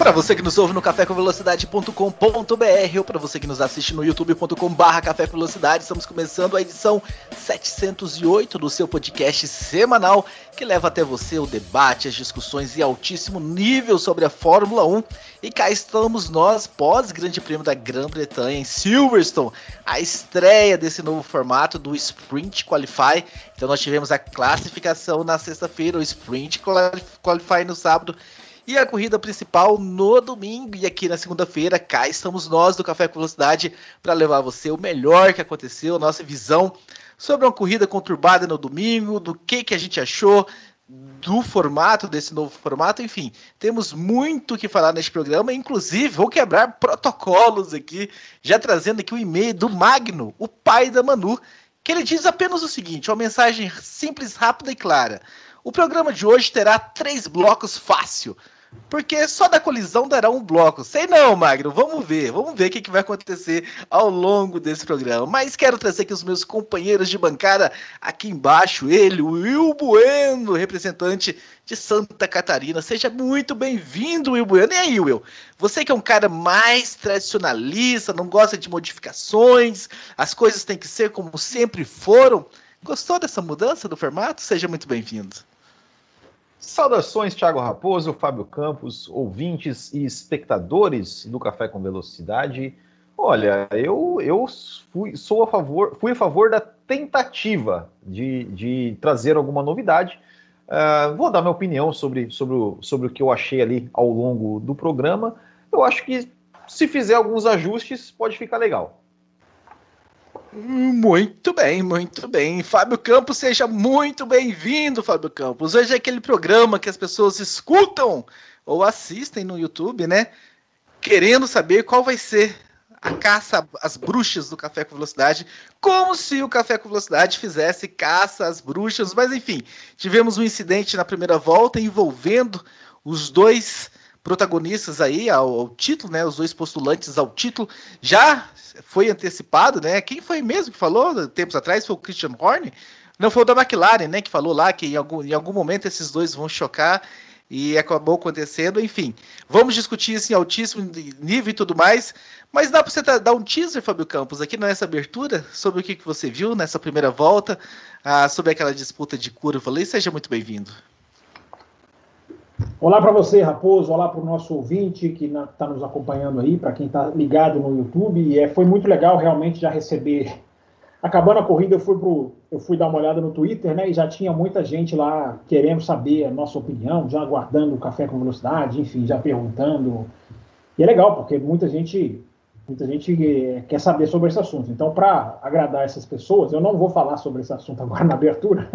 Para você que nos ouve no cafécomvelocidade.com.br ou para você que nos assiste no youtube.com/barra estamos começando a edição 708 do seu podcast semanal que leva até você o debate, as discussões e altíssimo nível sobre a Fórmula 1. E cá estamos nós, pós Grande Prêmio da Grã-Bretanha em Silverstone, a estreia desse novo formato do Sprint Qualify. Então nós tivemos a classificação na sexta-feira, o Sprint Qualify no sábado e a corrida principal no domingo. E aqui na segunda-feira, cá estamos nós do Café com Velocidade para levar você o melhor que aconteceu, nossa visão sobre uma corrida conturbada no domingo, do que, que a gente achou, do formato, desse novo formato, enfim, temos muito que falar neste programa, inclusive vou quebrar protocolos aqui, já trazendo aqui o e-mail do Magno, o pai da Manu, que ele diz apenas o seguinte, uma mensagem simples, rápida e clara. O programa de hoje terá três blocos fácil. Porque só da colisão dará um bloco. Sei não, Magno. Vamos ver. Vamos ver o que, vai acontecer ao longo desse programa. Mas quero trazer aqui os meus companheiros de bancada aqui embaixo. Ele, o Will Bueno, representante de Santa Catarina. Seja muito bem-vindo, Will Bueno. E aí, Will? Você que é um cara mais tradicionalista, não gosta de modificações, as coisas têm que ser como sempre foram. Gostou dessa mudança do formato? Seja muito bem-vindo. Saudações, Thiago Raposo, Fábio Campos, ouvintes e espectadores do Café com Velocidade. Olha, eu, eu fui, sou a favor, fui a favor da tentativa de, de trazer alguma novidade. Uh, vou dar minha opinião sobre, sobre, o, sobre o que eu achei ali ao longo do programa. Eu acho que se fizer alguns ajustes, pode ficar legal. Muito bem, muito bem. Fábio Campos, seja muito bem-vindo, Fábio Campos. Hoje é aquele programa que as pessoas escutam ou assistem no YouTube, né? Querendo saber qual vai ser a caça às bruxas do Café com Velocidade, como se o Café com Velocidade fizesse caça às bruxas, mas enfim, tivemos um incidente na primeira volta envolvendo os dois protagonistas aí ao, ao, título, né? Os dois postulantes ao título já foi antecipado, né? Quem foi mesmo que falou tempos atrás foi o Christian Horner. Não foi o da McLaren, né? Que falou lá que em algum, em algum momento esses dois vão chocar e acabou acontecendo. Enfim, vamos discutir isso em altíssimo nível e tudo mais. Mas dá para você dar um teaser, Fábio Campos, aqui nessa abertura sobre o que, que você viu nessa primeira volta, ah, sobre aquela disputa de curva. Falei, seja muito bem-vindo. Olá para você, Raposo. Olá para o nosso ouvinte que está nos acompanhando aí, para quem está ligado no YouTube. E é, foi muito legal realmente já receber. Acabando a corrida, eu fui, pro, eu fui dar uma olhada no Twitter, né? E já tinha muita gente lá querendo saber a nossa opinião, já aguardando o café com velocidade, enfim, já perguntando. E é legal, porque muita gente, muita gente eh, quer saber sobre esse assunto. Então, para agradar essas pessoas, eu não vou falar sobre esse assunto agora na abertura,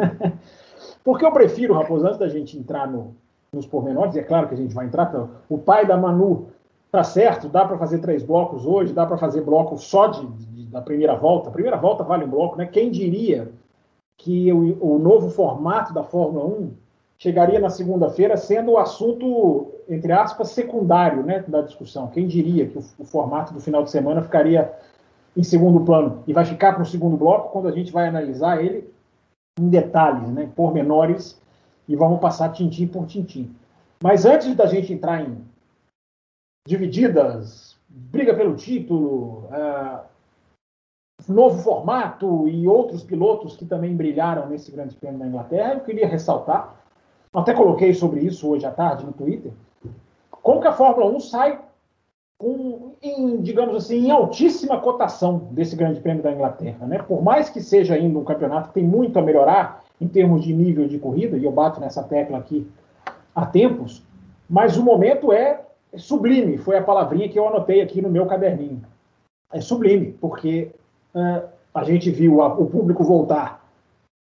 porque eu prefiro, Raposo, antes da gente entrar no, nos pormenores, e é claro que a gente vai entrar. Então, o pai da Manu tá certo, dá para fazer três blocos hoje, dá para fazer bloco só de, de, da primeira volta. A primeira volta vale um bloco, né? Quem diria que o, o novo formato da Fórmula 1 chegaria na segunda-feira sendo o assunto, entre aspas, secundário né, da discussão? Quem diria que o, o formato do final de semana ficaria em segundo plano e vai ficar para o segundo bloco quando a gente vai analisar ele em detalhes, né, pormenores e vamos passar tintim por tintim. Mas antes da gente entrar em divididas, briga pelo título, uh, novo formato e outros pilotos que também brilharam nesse Grande Prêmio da Inglaterra, eu queria ressaltar, até coloquei sobre isso hoje à tarde no Twitter, como que a Fórmula 1 sai com, em, digamos assim, em altíssima cotação desse Grande Prêmio da Inglaterra. Né? Por mais que seja ainda um campeonato que tem muito a melhorar, em termos de nível de corrida, e eu bato nessa tecla aqui há tempos, mas o momento é sublime, foi a palavrinha que eu anotei aqui no meu caderninho. É sublime, porque uh, a gente viu a, o público voltar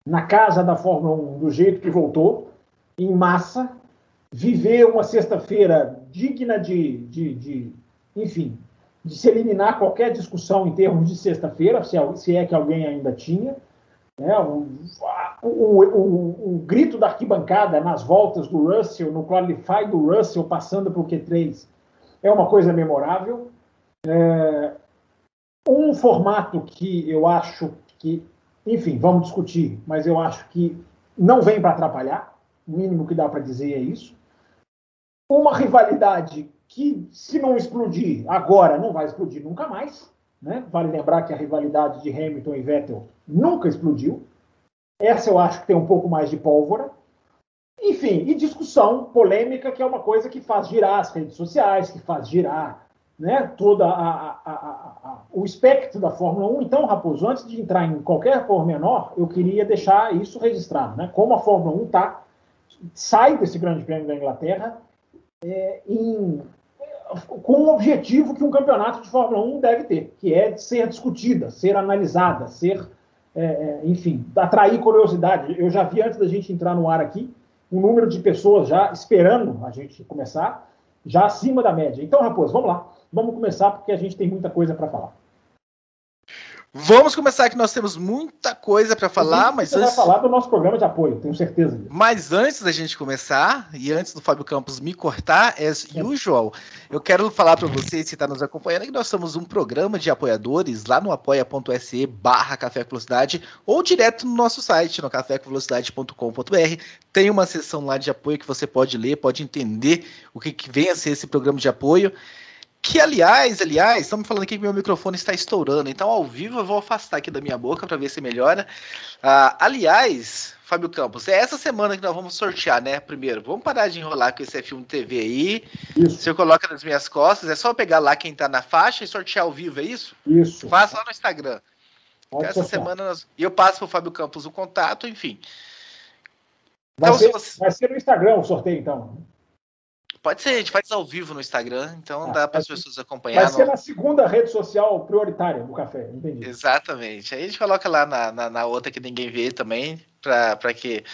na casa da Fórmula 1 do jeito que voltou, em massa, viver uma sexta-feira digna de, de, de, enfim, de se eliminar qualquer discussão em termos de sexta-feira, se, se, é que alguém ainda tinha. Né? O, o, o, o, grito da arquibancada nas voltas do Russell, no qualify do Russell passando o Q3, é uma coisa memorável. É, um formato que eu acho que, enfim, vamos discutir, mas eu acho que não vem para atrapalhar, o mínimo que dá para dizer é isso. Uma rivalidade que, se não explodir agora, não vai explodir nunca mais. Né? Vale lembrar que a rivalidade de Hamilton e Vettel nunca explodiu. Essa eu acho que tem um pouco mais de pólvora. Enfim, e discussão polêmica, que é uma coisa que faz girar as redes sociais, que faz girar né, todo o espectro da Fórmula 1. Então, Raposo, antes de entrar em qualquer pormenor, eu queria deixar isso registrado. Né? Como a Fórmula 1 tá, sai desse grande prêmio da Inglaterra é, em, com o objetivo que um campeonato de Fórmula 1 deve ter, que é ser discutida, ser analisada, ser, é, é, enfim, atrair curiosidade. Eu já vi antes da gente entrar no ar aqui um número de pessoas já esperando a gente começar, já acima da média. Então, Raposo, vamos lá. Vamos começar porque a gente tem muita coisa para falar. Vamos começar que nós temos muita coisa para falar, mas você antes... vai falar do nosso programa de apoio, tenho certeza. Mas antes da gente começar e antes do Fábio Campos me cortar, as usual, eu quero falar para vocês que está nos acompanhando que nós somos um programa de apoiadores lá no apoia.se/barra Café com Velocidade ou direto no nosso site no cafécomvelocidade.com.br. Tem uma seção lá de apoio que você pode ler, pode entender o que, que vem a ser esse programa de apoio. Que, aliás, aliás, estamos falando aqui que meu microfone está estourando, então ao vivo eu vou afastar aqui da minha boca para ver se melhora. Uh, aliás, Fábio Campos, é essa semana que nós vamos sortear, né? Primeiro, vamos parar de enrolar com esse F1 TV aí. Isso. Você coloca nas minhas costas, é só pegar lá quem está na faixa e sortear ao vivo, é isso? Isso. Faça lá no Instagram. Pode essa sortear. semana nós... E eu passo para o Fábio Campos o contato, enfim. Vai, então, ser, você... vai ser no Instagram o sorteio, então. Pode ser, a gente faz ao vivo no Instagram, então ah, dá para as pessoas acompanhar. Vai ser na segunda rede social prioritária do café, entendi. Exatamente. Aí a gente coloca lá na, na, na outra que ninguém vê também, para que,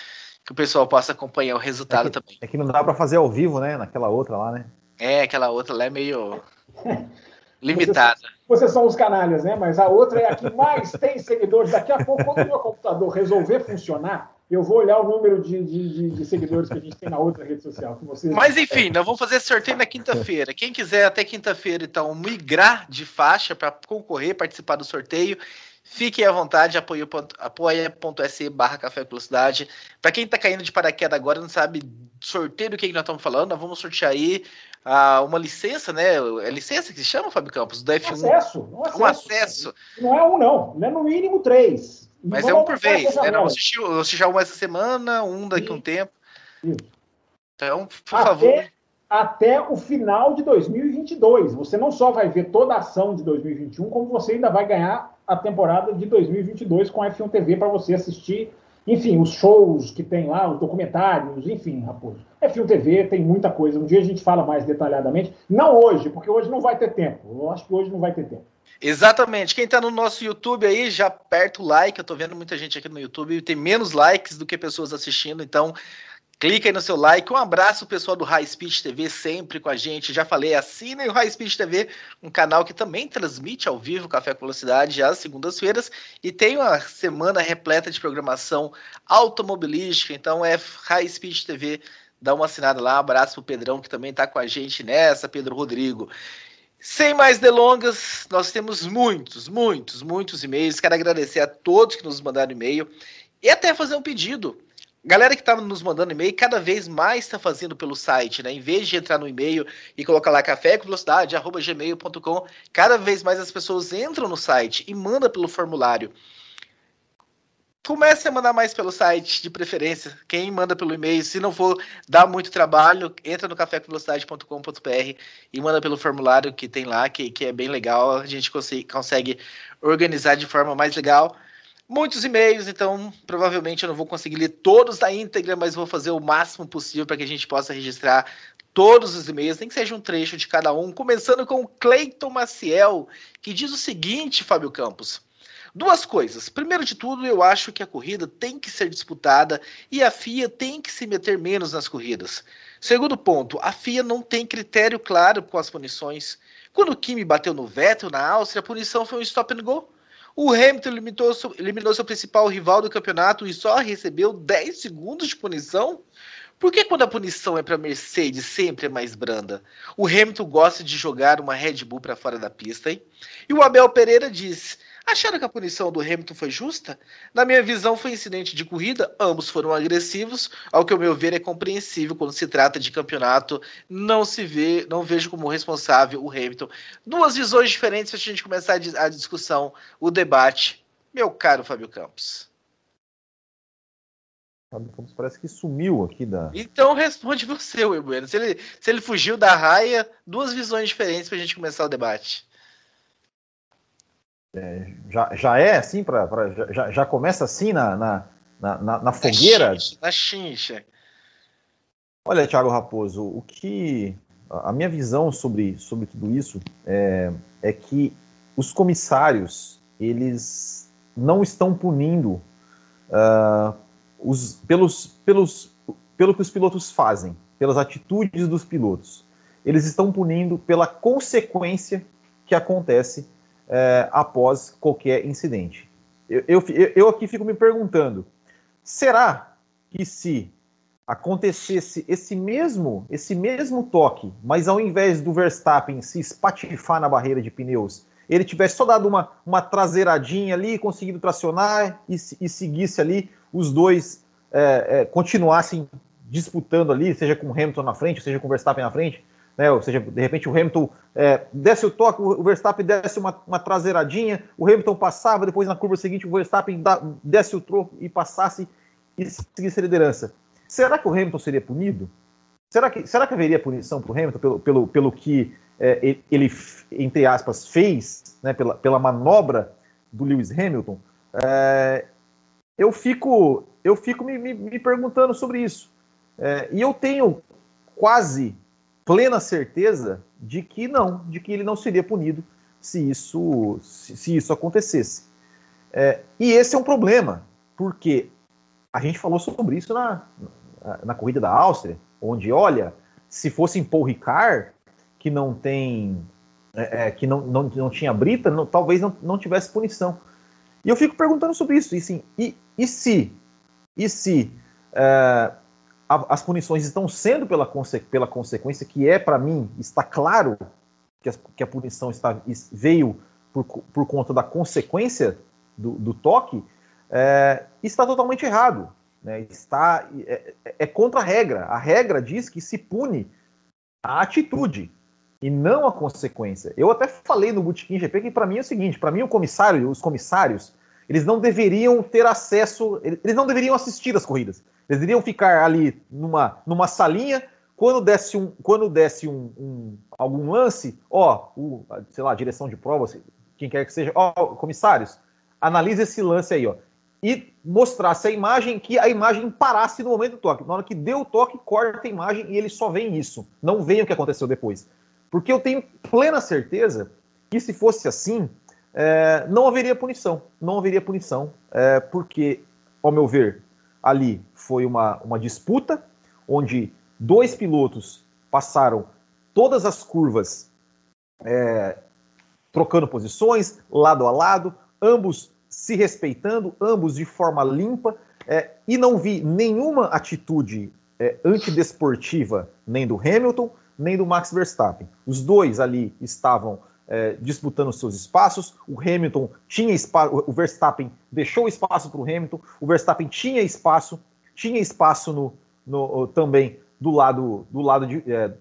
que o pessoal possa acompanhar o resultado é que, também. É que não dá para fazer ao vivo, né? Naquela outra lá, né? É, aquela outra lá é meio limitada. Vocês, vocês, são os canalhas, né? Mas a outra é a que mais tem seguidores. Daqui a pouco, quando o meu computador resolver funcionar, eu vou olhar o número de, de, de, seguidores que a gente tem na outra rede social. Vocês Mas enfim, nós vamos fazer sorteio na quinta-feira. Quem quiser até quinta-feira, então, migrar de faixa para concorrer, participar do sorteio, fiquem à vontade, apoia.se barra Café Velocidade. Para quem está caindo de paraquedas agora não sabe sorteio do que, que nós estamos falando, nós vamos sortear aí uh, uma licença, né? É licença que se chama, Fábio Campos? Do F1. Um acesso. Um acesso. Um acesso. Não é um, não. Não é no mínimo três. Mas é um por vez, né? Não, eu assisti, eu assisti já um essa semana, um daqui a um tempo. Isso. Então, por até, favor. Até o final de 2022. Você não só vai ver toda a ação de 2021, como você ainda vai ganhar a temporada de 2022 com a F1 TV para você assistir, enfim, os shows que tem lá, os documentários, enfim, Raposo. F1 TV tem muita coisa. Um dia a gente fala mais detalhadamente. Não hoje, porque hoje não vai ter tempo. Eu acho que hoje não vai ter tempo. Exatamente. Quem está no nosso YouTube aí, já aperta o like. Eu estou vendo muita gente aqui no YouTube. Tem menos likes do que pessoas assistindo. Então, clica aí no seu like. Um abraço pessoal do High Speed TV, sempre com a gente. Já falei, assinem o High Speed TV, um canal que também transmite ao vivo Café com Velocidade às segundas-feiras. E tem uma semana repleta de programação automobilística. Então, é High Speed TV. Dá uma assinada lá. Um abraço pro Pedrão, que também está com a gente nessa, Pedro Rodrigo. Sem mais delongas, nós temos muitos, muitos, muitos e-mails. Quero agradecer a todos que nos mandaram e-mail e até fazer um pedido. Galera que está nos mandando e-mail, cada vez mais está fazendo pelo site, né? Em vez de entrar no e-mail e colocar lá café com velocidade, arroba gmail.com, cada vez mais as pessoas entram no site e mandam pelo formulário comece a mandar mais pelo site, de preferência. Quem manda pelo e-mail, se não for dar muito trabalho, entra no cafécomvelocidade.com.br e manda pelo formulário que tem lá, que, que é bem legal. A gente consegue, consegue organizar de forma mais legal. Muitos e-mails, então provavelmente eu não vou conseguir ler todos da íntegra, mas vou fazer o máximo possível para que a gente possa registrar todos os e-mails, nem que seja um trecho de cada um, começando com o Cleiton Maciel, que diz o seguinte, Fábio Campos. Duas coisas. Primeiro de tudo, eu acho que a corrida tem que ser disputada e a FIA tem que se meter menos nas corridas. Segundo ponto, a FIA não tem critério claro com as punições. Quando o Kimi bateu no Vettel na Áustria, a punição foi um stop and go. O Hamilton limitou, eliminou seu principal rival do campeonato e só recebeu 10 segundos de punição? Por que quando a punição é para Mercedes sempre é mais branda? O Hamilton gosta de jogar uma Red Bull para fora da pista, hein? E o Abel Pereira diz: Acharam que a punição do Hamilton foi justa? Na minha visão, foi incidente de corrida, ambos foram agressivos, ao que, ao meu ver, é compreensível quando se trata de campeonato. Não se vê, não vejo como responsável o Hamilton. Duas visões diferentes para a gente começar a discussão, o debate. Meu caro Fábio Campos. Fábio Campos parece que sumiu aqui da. Então responde você, Will Bueno. Se ele, se ele fugiu da raia, duas visões diferentes para a gente começar o debate. É, já, já é assim, pra, pra já, já começa assim na, na, na, na fogueira? Na chincha. Olha, Thiago Raposo, o que. A minha visão sobre, sobre tudo isso é, é que os comissários eles não estão punindo uh, os, pelos, pelos, pelo que os pilotos fazem, pelas atitudes dos pilotos. Eles estão punindo pela consequência que acontece é, após qualquer incidente. Eu, eu, eu aqui fico me perguntando: será que se acontecesse esse mesmo, esse mesmo toque, mas ao invés do Verstappen se espatifar na barreira de pneus, ele tivesse só dado uma, uma traseiradinha ali, conseguido tracionar e, e seguisse ali, os dois é, é, continuassem disputando ali, seja com Hamilton na frente, seja com Verstappen na frente, né? Ou seja, de repente o Hamilton é, desce o toque, o Verstappen desce uma, uma, traseiradinha, o Hamilton passava, depois na curva seguinte o Verstappen dá, desce o troco e passasse e seguisse a liderança. Será que o Hamilton seria punido? Será que, será que haveria punição para o Hamilton pelo, pelo, pelo que é, ele, entre aspas, fez, né, pela, pela manobra do Lewis Hamilton? É, eu fico, eu fico me, me, me perguntando sobre isso. É, e eu tenho quase plena certeza de que não, de que ele não seria punido se isso, se, se isso acontecesse. É, e esse é um problema, porque a gente falou sobre isso na, na, corrida da Áustria, onde, olha, se fosse em Paul Ricard, que não tem. É, é, que não, não, não tinha brita, não, talvez não, não tivesse punição. E eu fico perguntando sobre isso. E, sim, e, e se? E se é, a, as punições estão sendo pela, conse, pela consequência, que é, para mim, está claro que a, que a punição está, veio por, por conta da consequência do, do toque, é, está totalmente errado. Né? Está, é, é, contra a regra. A regra diz que se pune a atitude e não a consequência. Eu até falei no Botequim GP que para mim é o seguinte: para mim o comissário, os comissários, eles não deveriam ter acesso, eles não deveriam assistir às corridas. Eles iriam ficar ali numa, numa salinha, quando desse, um, quando desse um, um algum lance, ó, o, sei lá, direção de prova, quem quer que seja, ó, comissários, analise esse lance aí, ó. E mostrasse a imagem, que a imagem parasse no momento do toque. Na hora que deu o toque, corta a imagem e eles só veem isso. Não veem o que aconteceu depois. Porque eu tenho plena certeza que se fosse assim, é, não haveria punição. Não haveria punição, é, porque, ao meu ver, ali foi uma, uma disputa onde dois pilotos passaram todas as curvas é, trocando posições, lado a lado, ambos se respeitando, ambos de forma limpa, é, e não vi nenhuma atitude é, antidesportiva nem do Hamilton, nem do Max Verstappen. Os dois ali estavam é, disputando seus espaços. O Hamilton tinha espaço, o Verstappen deixou espaço para o Hamilton. O Verstappen tinha espaço, tinha espaço no, no também do lado do lado de é,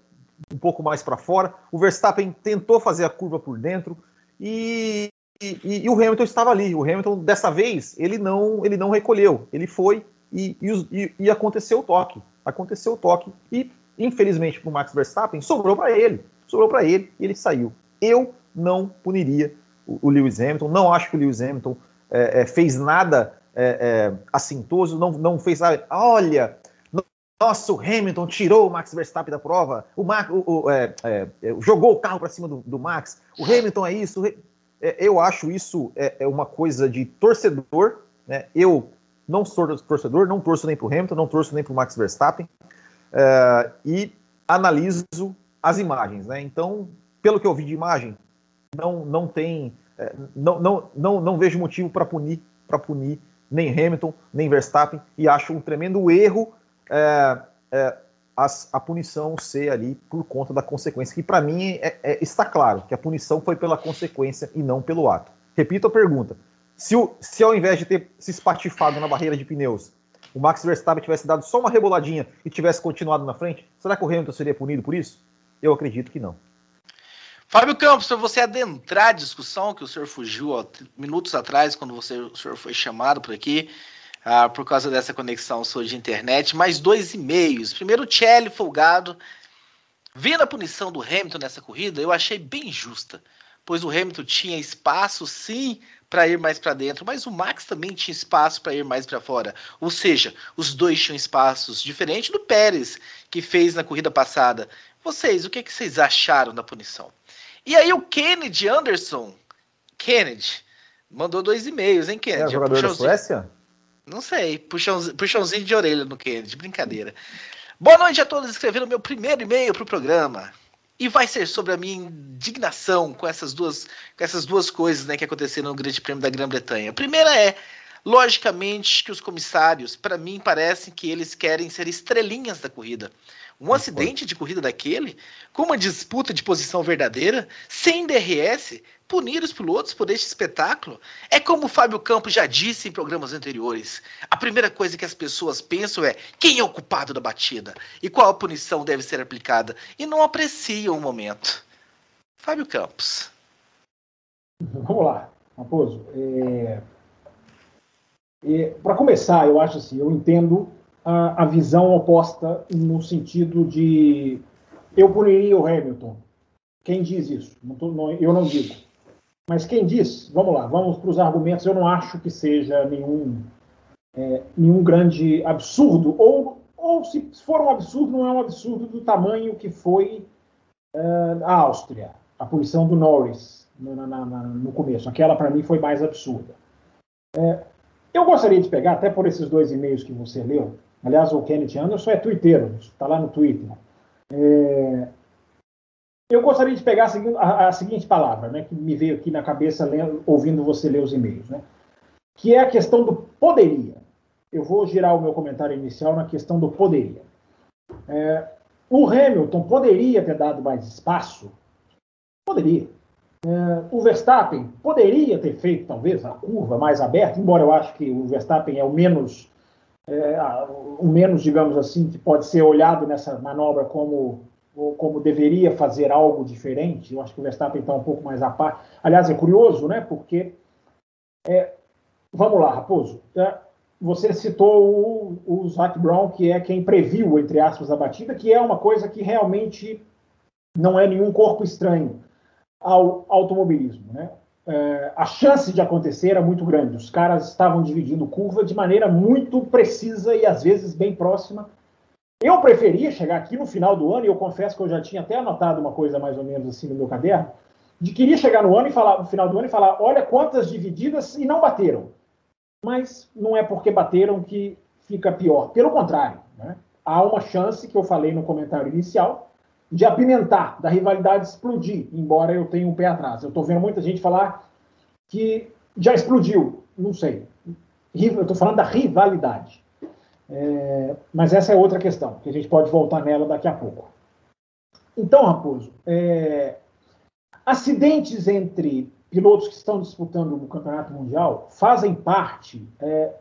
um pouco mais para fora. O Verstappen tentou fazer a curva por dentro e, e, e, o Hamilton estava ali. O Hamilton dessa vez ele não ele não recolheu. Ele foi e, e aconteceu o toque. Aconteceu o toque e infelizmente para o Max Verstappen sobrou para ele. Sobrou para ele e ele saiu. Eu não puniria o, Lewis Hamilton, não acho que o Lewis Hamilton é, é, fez nada é, é assintoso, não, não fez nada. Olha, nossa, o Hamilton tirou o Max Verstappen da prova, o, Max, o, o é, é, jogou o carro para cima do, do, Max, o Hamilton é isso. eu acho isso é, uma coisa de torcedor. Né? Eu não sou torcedor, não torço nem para o Hamilton, não torço nem para o Max Verstappen. e analiso as imagens. Né? Então, pelo que eu vi de imagem, não, não tem. É, não, não, não, não vejo motivo para punir, para punir nem Hamilton, nem Verstappen, e acho um tremendo erro é, é, a, a, punição ser ali por conta da consequência, que para mim é, é, está claro que a punição foi pela consequência e não pelo ato. Repito a pergunta: se, o, se ao invés de ter se espatifado na barreira de pneus, o Max Verstappen tivesse dado só uma reboladinha e tivesse continuado na frente, será que o Hamilton seria punido por isso? Eu acredito que não. Fábio Campos, para você adentrar a discussão, que o senhor fugiu ó, minutos atrás, quando você, o senhor foi chamado por aqui, ah, por causa dessa conexão sua de internet, mais dois e-mails. Primeiro, o Tchelle Folgado. Vendo a punição do Hamilton nessa corrida, eu achei bem justa, pois o Hamilton tinha espaço, sim, para ir mais para dentro, mas o Max também tinha espaço para ir mais para fora. Ou seja, os dois tinham espaços, diferente do Pérez, que fez na corrida passada. Vocês, o que, que vocês acharam da punição? E aí o Kennedy Anderson, Kennedy, mandou dois e-mails, hein, Kennedy? É jogador da Suécia? Não sei, puxãozinho, puxãozinho de orelha no Kennedy, brincadeira. Boa noite a todos, escrevendo meu primeiro e-mail para o programa. E vai ser sobre a minha indignação com essas duas, com essas duas coisas né, que aconteceram no Grande Prêmio da Grã-Bretanha. A primeira é, logicamente, que os comissários, para mim, parecem que eles querem ser estrelinhas da corrida. Um acidente de corrida daquele, com uma disputa de posição verdadeira, sem DRS, punir os pilotos por este espetáculo? É como o Fábio Campos já disse em programas anteriores. A primeira coisa que as pessoas pensam é quem é o culpado da batida e qual a punição deve ser aplicada e não apreciam o momento. Fábio Campos. Vamos lá, Raposo. É... É, Para começar, eu acho assim, eu entendo a, a visão oposta no sentido de eu puniria o Hamilton. Quem diz isso? Não tô, não, eu não digo. Mas quem diz? Vamos lá, vamos para os argumentos. Eu não acho que seja nenhum, é, nenhum grande absurdo, ou, ou se for um absurdo, não é um absurdo do tamanho que foi uh, a Áustria, a punição do Norris no, na, na, no começo. Aquela, para mim, foi mais absurda. É, eu gostaria de pegar, até por esses dois e-mails que você leu, Aliás, o Kenneth Anderson é twitteiro, está lá no Twitter. É... Eu gostaria de pegar a a, a seguinte, palavra, né, que me veio aqui na cabeça lendo, ouvindo você ler os e-mails, né, que é a questão do poderia. Eu vou girar o meu comentário inicial na questão do poderia. É, o Hamilton poderia ter dado mais espaço? Poderia. É, o Verstappen poderia ter feito, talvez, a curva mais aberta, embora eu acho que o Verstappen é o menos é, o menos, digamos assim, que pode ser olhado nessa manobra como, como deveria fazer algo diferente. Eu acho que o Verstappen está um pouco mais a par. Aliás, é curioso, né? Porque, é, vamos lá, Raposo, é, você citou o, o Zac Brown, que é quem previu, entre aspas, a batida, que é uma coisa que realmente não é nenhum corpo estranho ao automobilismo, né? É, a chance de acontecer era muito grande. Os caras estavam dividindo curva de maneira muito precisa e às vezes bem próxima. Eu preferia chegar aqui no final do ano, e eu confesso que eu já tinha até anotado uma coisa mais ou menos assim no meu caderno, de queria chegar no ano e falar, no final do ano e falar, olha quantas divididas e não bateram. Mas não é porque bateram que fica pior. Pelo contrário, né? há uma chance que eu falei no comentário inicial de apimentar, da rivalidade explodir, embora eu tenha um pé atrás. Eu estou vendo muita gente falar que já explodiu, não sei. Eu estou falando da rivalidade. É, mas essa é outra questão, que a gente pode voltar nela daqui a pouco. Então, Raposo, é, acidentes entre pilotos que estão disputando o campeonato mundial fazem parte é,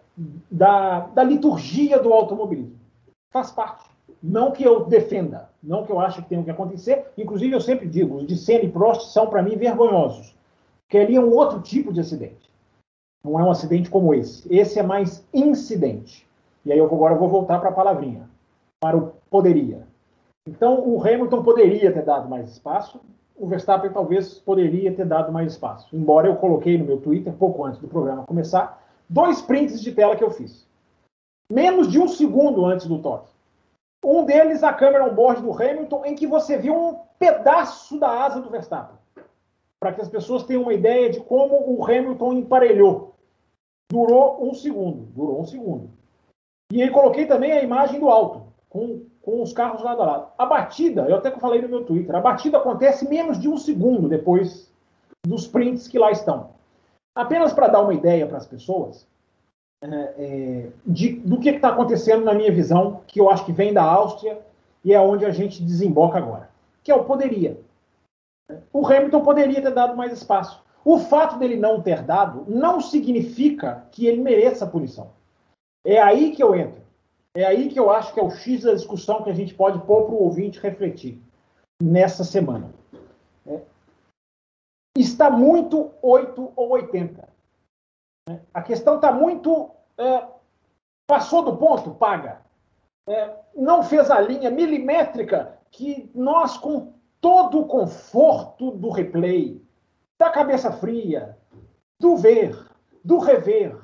da, da liturgia do automobilismo. Faz parte. Não que eu defenda, não que eu ache que tenha que acontecer. Inclusive, eu sempre digo, os de Senna e Prost são, para mim, vergonhosos. Porque ali é um outro tipo de acidente. Não é um acidente como esse. Esse é mais incidente. E aí eu agora vou voltar para a palavrinha, para o poderia. Então, o Hamilton poderia ter dado mais espaço, o Verstappen talvez poderia ter dado mais espaço. Embora eu coloquei no meu Twitter, pouco antes do programa começar, dois prints de tela que eu fiz. Menos de um segundo antes do toque. Um deles, a câmera on-board do Hamilton, em que você viu um pedaço da asa do Verstappen. Para que as pessoas tenham uma ideia de como o Hamilton emparelhou. Durou um segundo. Durou um segundo. E aí coloquei também a imagem do alto, com com os carros lado a lado. A batida, eu até falei no meu Twitter, a batida acontece menos de um segundo depois dos prints que lá estão. Apenas para dar uma ideia para as pessoas é, é, de, do que está acontecendo na minha visão, que eu acho que vem da Áustria e é onde a gente desemboca agora, que é o poderia. O Hamilton poderia ter dado mais espaço. O fato dele não ter dado não significa que ele mereça punição. É aí que eu entro. É aí que eu acho que é o X da discussão que a gente pode pôr para o ouvinte refletir nessa semana. É. Está muito 8 ou 80. É. A questão está muito. É, passou do ponto, paga. É, não fez a linha milimétrica que nós, com todo o conforto do replay, da cabeça fria, do ver, do rever,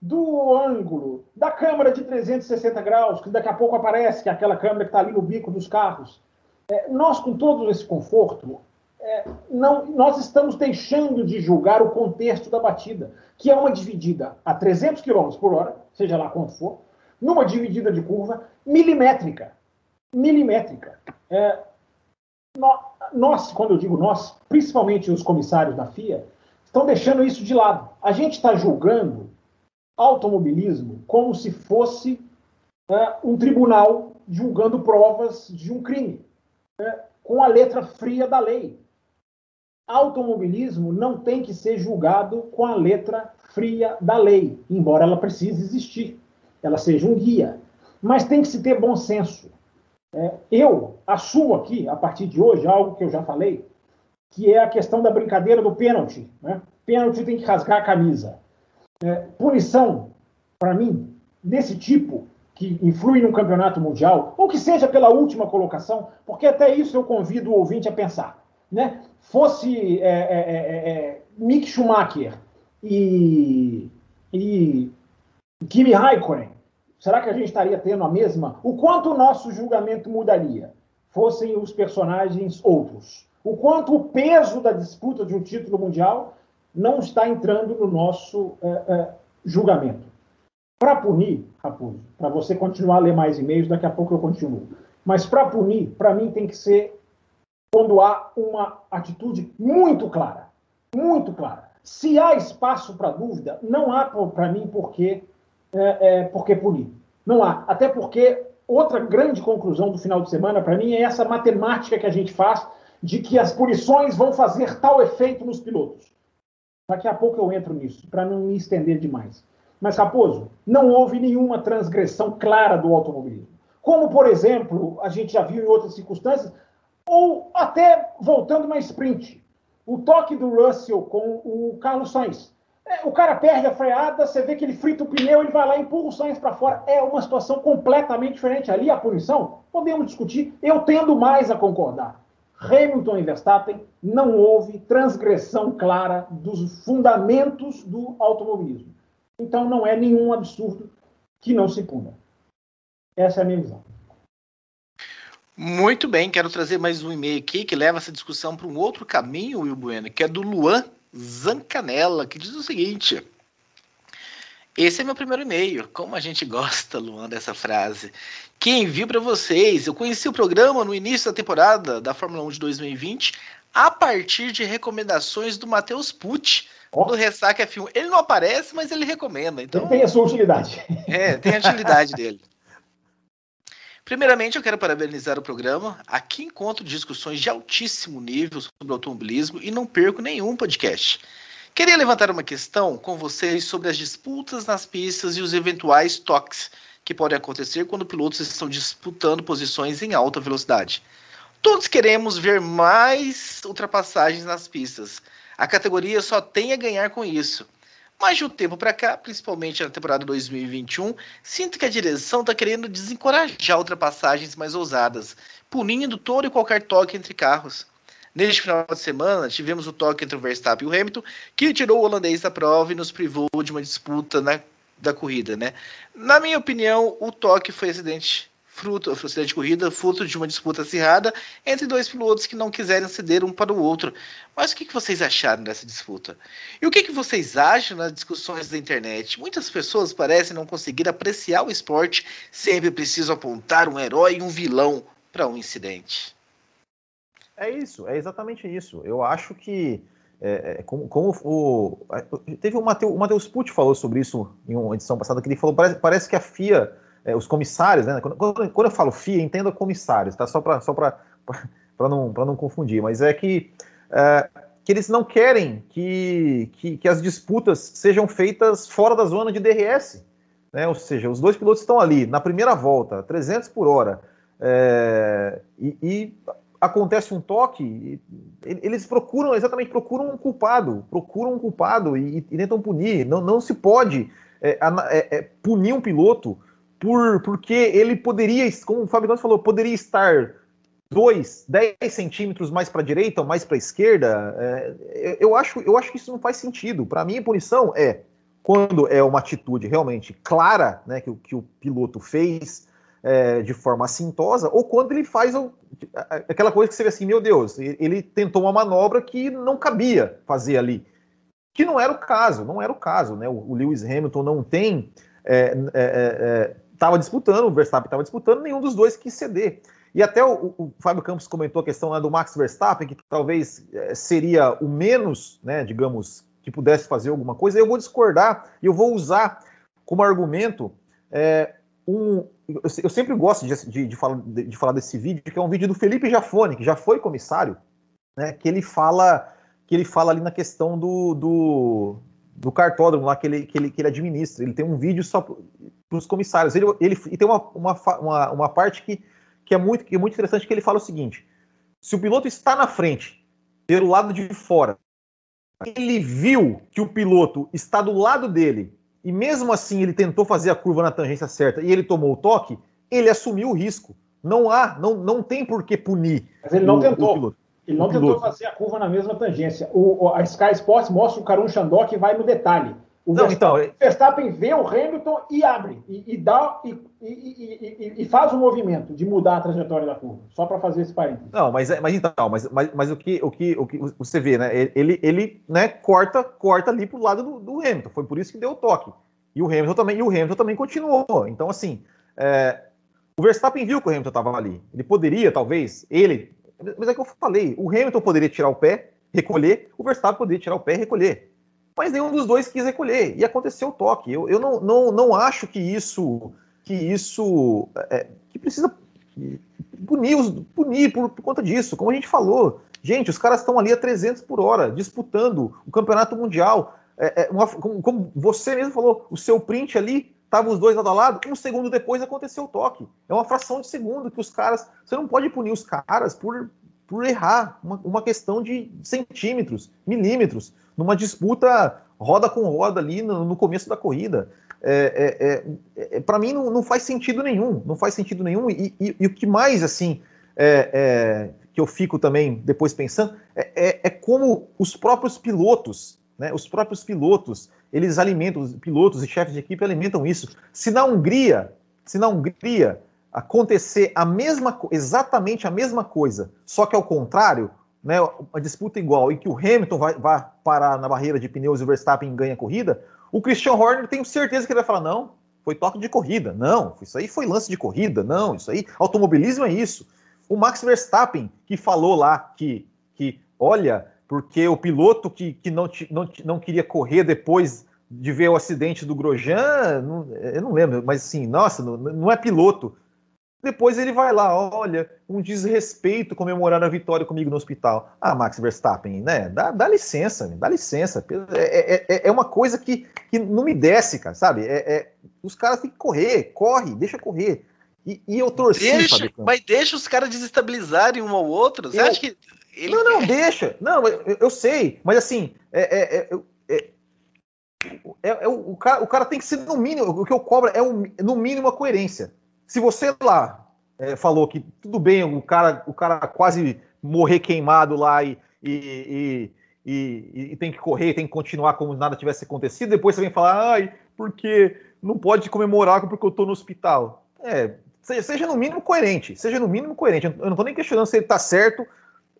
do ângulo, da câmera de 360 graus, que daqui a pouco aparece, que é aquela câmera que está ali no bico dos carros. É, nós, com todo esse conforto, não, nós estamos deixando de julgar o contexto da batida, que é uma dividida a 300 km por hora, seja lá quanto for, numa dividida de curva milimétrica. Milimétrica. É, nós, quando eu digo nós, principalmente os comissários da FIA, estão deixando isso de lado. A gente está julgando automobilismo como se fosse é, um tribunal julgando provas de um crime, é, com a letra fria da lei. Automobilismo não tem que ser julgado com a letra fria da lei, embora ela precise existir, ela seja um guia. Mas tem que se ter bom senso. É, eu assumo aqui, a partir de hoje, algo que eu já falei, que é a questão da brincadeira do pênalti. Né? Pênalti tem que rasgar a camisa é, punição, para mim, desse tipo, que influi no campeonato mundial, ou que seja pela última colocação, porque até isso eu convido o ouvinte a pensar. Né? Fosse é, é, é, é Mick Schumacher e, e Kimi Raikkonen, será que a gente estaria tendo a mesma? O quanto o nosso julgamento mudaria? Fossem os personagens outros. O quanto o peso da disputa de um título mundial não está entrando no nosso é, é, julgamento. Para punir, Raposo, para você continuar a ler mais e-mails, daqui a pouco eu continuo. Mas para punir, para mim tem que ser quando há uma atitude muito clara. Muito clara. Se há espaço para dúvida, não há para mim por que, é, é, por que punir. Não há. Até porque outra grande conclusão do final de semana, para mim, é essa matemática que a gente faz de que as punições vão fazer tal efeito nos pilotos. Daqui a pouco eu entro nisso, para não me estender demais. Mas, Raposo, não houve nenhuma transgressão clara do automobilismo. Como, por exemplo, a gente já viu em outras circunstâncias, ou até voltando na sprint, o toque do Russell com o Carlos Sainz. É, o cara perde a freada, você vê que ele frita o pneu, ele vai lá e empurra o Sainz para fora. É uma situação completamente diferente. Ali a punição, podemos discutir, eu tendo mais a concordar. Hamilton e Verstappen, não houve transgressão clara dos fundamentos do automobilismo. Então não é nenhum absurdo que não se puna. Essa é a minha visão. Muito bem, quero trazer mais um e-mail aqui que leva essa discussão para um outro caminho, Will Bueno, que é do Luan Zancanella, que diz o seguinte: esse é meu primeiro e-mail. Como a gente gosta, Luan, dessa frase. Que envio para vocês. Eu conheci o programa no início da temporada da Fórmula 1 de 2020 a partir de recomendações do Matheus Pucci, oh. do Ressaca F1. Ele não aparece, mas ele recomenda. Então, ele tem a sua utilidade. É, tem a utilidade dele. Primeiramente, eu quero parabenizar o programa. Aqui encontro discussões de altíssimo nível sobre automobilismo e não perco nenhum podcast. Queria levantar uma questão com vocês sobre as disputas nas pistas e os eventuais toques que podem acontecer quando pilotos estão disputando posições em alta velocidade. Todos queremos ver mais ultrapassagens nas pistas. A categoria só tem a ganhar com isso. Mas de um tempo para cá, principalmente na temporada 2021, sinto que a direção está querendo desencorajar ultrapassagens mais ousadas, punindo todo e qualquer toque entre carros. Neste final de semana, tivemos o toque entre o Verstappen e o Hamilton, que tirou o holandês da prova e nos privou de uma disputa na, da corrida, né? Na minha opinião, o toque foi acidente fruto, o acidente de corrida, fruto de uma disputa acirrada entre dois pilotos que não quiserem ceder um para o outro. Mas o que, que vocês acharam dessa disputa? E o que, que vocês acham nas discussões da internet? Muitas pessoas parecem não conseguir apreciar o esporte, sempre precisam apontar um herói e um vilão para um incidente. É isso, é exatamente isso. Eu acho que é, é, como, como, o. Teve o Matheus Pucci falou sobre isso em uma edição passada, que ele falou: parece, parece que a FIA, é, os comissários, né? Quando, quando, eu falo FIA, entenda comissários, tá? Só para só não, não confundir, mas é que, é, que eles não querem que, que, que, as disputas sejam feitas fora da zona de DRS. Né? Ou seja, os dois pilotos estão ali na primeira volta, 300 por hora, é, e, e acontece um toque, eles procuram, exatamente, procuram um culpado, procuram um culpado e, e tentam punir. Não, não se pode é, é, é, punir um piloto por, porque ele poderia, como o Fábio falou, poderia estar 2, 10 centímetros mais para a direita ou mais para a esquerda. É, eu, acho, eu acho que isso não faz sentido. Para mim, a punição é quando é uma atitude realmente clara né, que, que o piloto fez é, de forma assintosa, ou quando ele faz o, aquela coisa que você vê assim, meu Deus, ele tentou uma manobra que não cabia fazer ali. Que não era o caso, não era o caso, né? O, o Lewis Hamilton não tem. Estava é, é, é disputando, o Verstappen estava disputando, nenhum dos dois quis ceder. E até o, o Fábio Campos comentou a questão né, do Max Verstappen, que talvez é, seria o menos, né, digamos, que pudesse fazer alguma coisa. Eu vou discordar e eu vou usar como argumento é, um, eu sempre gosto de, de, de, falar, de, falar, desse vídeo, que é um vídeo do Felipe Jafone, que já foi comissário, né, que ele fala que ele fala ali na questão do, do, do cartódromo lá que ele, que, ele, que ele administra. Ele tem um vídeo só para os comissários. Ele, ele, e tem uma, uma, uma, uma, parte que, que, é muito, que é muito interessante, que ele fala o seguinte, se o piloto está na frente, pelo lado de fora, ele viu que o piloto está do lado dele e mesmo assim ele tentou fazer a curva na tangência certa e ele tomou o toque, ele assumiu o risco. Não há, não, não tem por que punir. Mas ele não o, tentou. O ele não tentou fazer a curva na mesma tangência. O, a Sky Sports mostra o Karun Chandok que vai no detalhe. O não, Verstappen, então, é- Verstappen vê o Hamilton e abre, e, e dá, e, e, e, faz o movimento de mudar a trajetória da curva, só para fazer esse parênteses. Não, mas, é, mas então, mas, mas, mas, o, que, o, que, o que você vê, né? Ele, ele né, corta, corta ali pro lado do, do Hamilton. Foi por isso que deu o toque. E o Hamilton também, e o Hamilton também continuou. Então, assim, é, o Verstappen viu que o Hamilton estava ali. Ele poderia, talvez, ele. Mas é que eu falei, o Hamilton poderia tirar o pé, recolher, o Verstappen poderia tirar o pé e recolher mas nenhum dos dois quis recolher e aconteceu o toque. Eu, eu não, não, não acho que isso que isso é, que precisa punir, punir por, por, conta disso. Como a gente falou, gente, os caras estão ali a 300 por hora disputando o campeonato mundial. É, é uma, como, como, você mesmo falou, o seu print ali estavam os dois lado a lado, um segundo depois aconteceu o toque. É uma fração de segundo que os caras. Você não pode punir os caras por, por errar uma, uma questão de centímetros, milímetros numa disputa roda com roda ali no, no começo da corrida. É, é, é, é para mim não, não, faz sentido nenhum, não faz sentido nenhum. E, e, e o que mais assim é, é, que eu fico também depois pensando é, como os próprios pilotos, né, os próprios pilotos, eles alimentam, os pilotos e chefes de equipe alimentam isso. Se na Hungria, se na Hungria acontecer a mesma, exatamente a mesma coisa, só que ao contrário, né, uma disputa igual e que o Hamilton vai, vai, parar na barreira de pneus e o Verstappen ganha a corrida, o Christian Horner tenho certeza que ele vai falar: não, foi toque de corrida, não, isso aí foi lance de corrida, não, isso aí, automobilismo é isso. O Max Verstappen, que falou lá que, que olha, porque o piloto que, que não, não, não queria correr depois de ver o acidente do Grosjean, não, eu não lembro, mas assim, nossa, não, não é piloto, depois ele vai lá, olha, um desrespeito comemorar a vitória comigo no hospital. Ah, Max Verstappen, né? Dá, dá licença, dá licença. É, é, é, é, uma coisa que, que não me desce, cara, sabe? É, é os caras têm que correr, corre, deixa correr. E, e eu torci, deixa, Mas deixa os caras desestabilizarem um ao outro. Você eu, acha que. Ele... Não, não, deixa. Não, eu, eu sei, mas assim, é, é, é, o, cara, o cara tem que ser no mínimo. O que eu cobro é um, no mínimo a coerência se você lá é, falou que tudo bem, o cara, o cara quase morrer queimado lá e, e, e, e, tem que correr, tem que continuar como nada tivesse acontecido, depois você vem falar, ai, porque não pode comemorar porque eu tô no hospital. É, seja, no mínimo coerente. Seja no mínimo coerente. Eu não estou nem questionando se ele está certo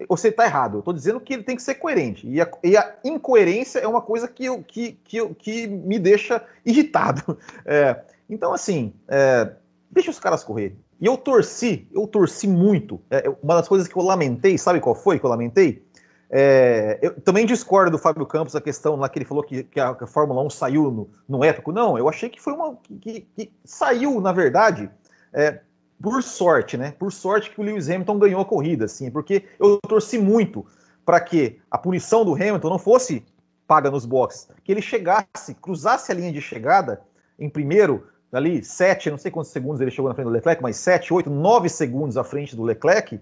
ou se ele está errado. Eu estou dizendo que ele tem que ser coerente. E a, e a incoerência é uma coisa que, eu, que, que, que me deixa irritado. É, então, assim, é, deixa os caras correr. E eu torci, eu torci muito. É, uma das coisas que eu lamentei, sabe qual foi que eu lamentei? É, eu também discordo do Fábio Campos a questão lá que ele falou que, que, a, que a, Fórmula 1 saiu no, no, épico. Não, eu achei que foi uma. que, que saiu, na verdade, é, por sorte, né? Por sorte que o Lewis Hamilton ganhou a corrida, assim, porque eu torci muito para que a punição do Hamilton não fosse paga nos boxes, que ele chegasse, cruzasse a linha de chegada em primeiro, ali, sete, não sei quantos segundos ele chegou na frente do Leclerc, mas sete, oito, nove segundos à frente do Leclerc,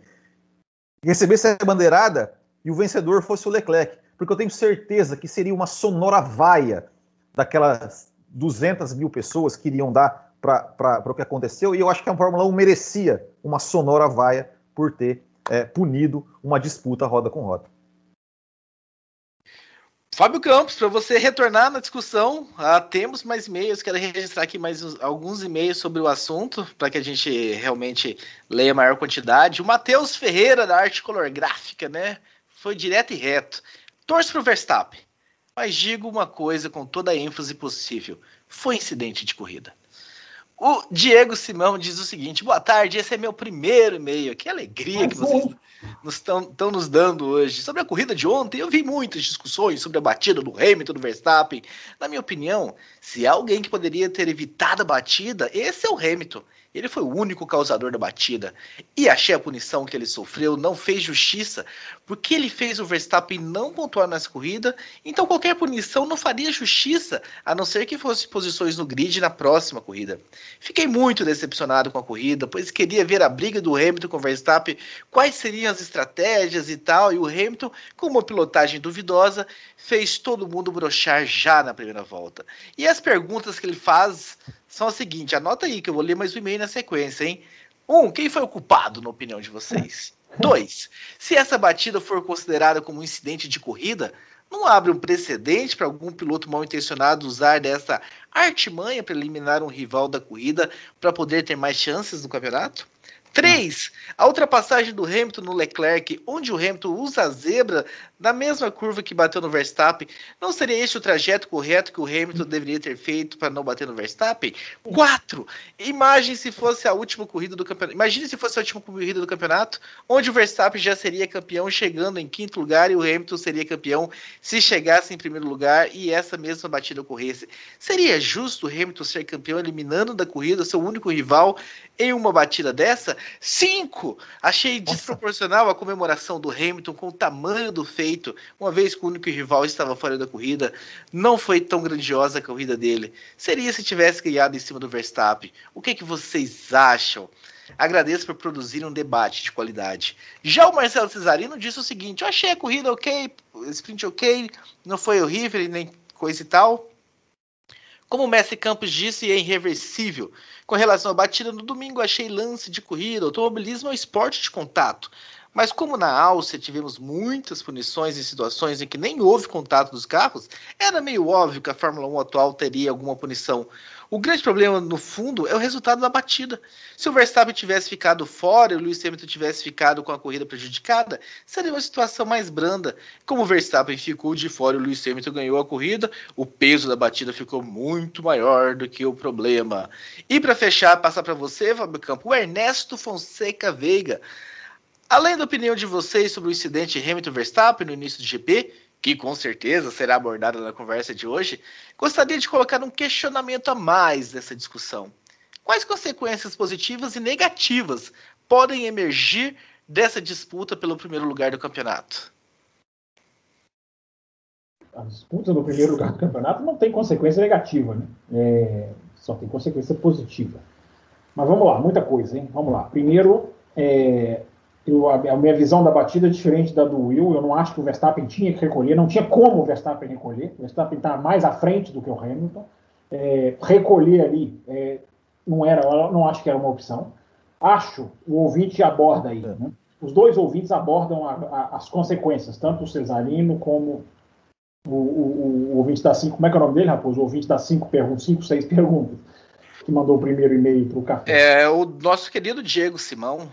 recebesse a bandeirada e o vencedor fosse o Leclerc, porque eu tenho certeza que seria uma sonora vaia daquelas 200 mil pessoas que iriam dar para o que aconteceu, e eu acho que a Fórmula 1 merecia uma sonora vaia por ter é, punido uma disputa roda com roda. Fábio Campos, para você retornar na discussão, ah, temos mais e-mails. Quero registrar aqui mais alguns e-mails sobre o assunto, para que a gente realmente leia maior quantidade. O Matheus Ferreira, da Arte Color Gráfica, né? foi direto e reto. Torço o Verstappen, mas digo uma coisa com toda a ênfase possível: foi incidente de corrida. O Diego Simão diz o seguinte: boa tarde, esse é meu primeiro e-mail. Que alegria que vocês estão nos dando hoje. Sobre a corrida de ontem, eu vi muitas discussões sobre a batida do Hamilton, do Verstappen. Na minha opinião, se há alguém que poderia ter evitado a batida, esse é o Hamilton. Ele foi o único causador da batida. E achei a punição que ele sofreu não fez justiça, porque ele fez o Verstappen não pontuar nessa corrida, então qualquer punição não faria justiça, a não ser que fosse posições no grid na próxima corrida. Fiquei muito decepcionado com a corrida, pois queria ver a briga do Hamilton com o Verstappen, quais seriam as estratégias e tal, e o Hamilton, com uma pilotagem duvidosa, fez todo mundo brochar já na primeira volta. E as perguntas que ele faz são as seguintes: anota aí que eu vou ler mais um e-mail na sequência, hein? Um, quem foi o culpado, na opinião de vocês? Dois, se essa batida for considerada como um incidente de corrida, não abre um precedente para algum piloto mal intencionado usar dessa artimanha para eliminar um rival da corrida para poder ter mais chances no campeonato? 3. A ultrapassagem do Hamilton no Leclerc, onde o Hamilton usa a zebra na mesma curva que bateu no Verstappen, não seria este o trajeto correto que o Hamilton deveria ter feito para não bater no Verstappen? 4. Imagine se fosse a última corrida do campeonato. Imagine se fosse a última corrida do campeonato, onde o Verstappen já seria campeão chegando em quinto lugar e o Hamilton seria campeão se chegasse em primeiro lugar e essa mesma batida ocorresse. Seria justo o Hamilton ser campeão eliminando da corrida seu único rival em uma batida dessa? 5. Achei desproporcional a comemoração do Hamilton com o tamanho do feito, uma vez que o único rival estava fora da corrida. Não foi tão grandiosa a corrida dele. Seria se tivesse ganhado em cima do Verstappen. O que, é que vocês acham? Agradeço por produzir um debate de qualidade. Já o Marcelo Cesarino disse o seguinte: Eu achei a corrida ok, sprint ok, não foi horrível nem coisa e tal. Como o Messi Campos disse, é irreversível. Com relação à batida no domingo, achei lance de corrida. Automobilismo é um esporte de contato. Mas como na Áustria tivemos muitas punições em situações em que nem houve contato dos carros, era meio óbvio que a Fórmula 1 atual teria alguma punição. O grande problema, no fundo, é o resultado da batida. Se o Verstappen tivesse ficado fora e o Lewis Hamilton tivesse ficado com a corrida prejudicada, seria uma situação mais branda. Como o Verstappen ficou de fora e o Lewis Hamilton ganhou a corrida, o peso da batida ficou muito maior do que o problema. E para fechar, passar para você, Fábio Campo, o Ernesto Fonseca Veiga. Além da opinião de vocês sobre o incidente Hamilton-Verstappen no início do GP, que com certeza será abordada na conversa de hoje, gostaria de colocar um questionamento a mais dessa discussão. Quais consequências positivas e negativas podem emergir dessa disputa pelo primeiro lugar do campeonato? A disputa do primeiro lugar do campeonato não tem consequência negativa, né? É, só tem consequência positiva. Mas vamos lá, muita coisa, hein? Vamos lá. Primeiro, é, eu, a, a, minha visão da batida é diferente da do Will. Eu não acho que o Verstappen tinha que recolher, não tinha como o Verstappen recolher. O Verstappen está mais à frente do que o Hamilton. É, recolher ali é, não era, não acho que era uma opção. Acho o ouvinte aborda aí. Né? Os dois ouvintes abordam a, a, as consequências, tanto o Cesarino como o, o, o, ouvinte da cinco. Como é que é o nome dele, Raposo? O ouvinte da cinco perguntas, cinco, seis perguntas. que mandou o primeiro e-mail para o café? É o nosso querido Diego Simão.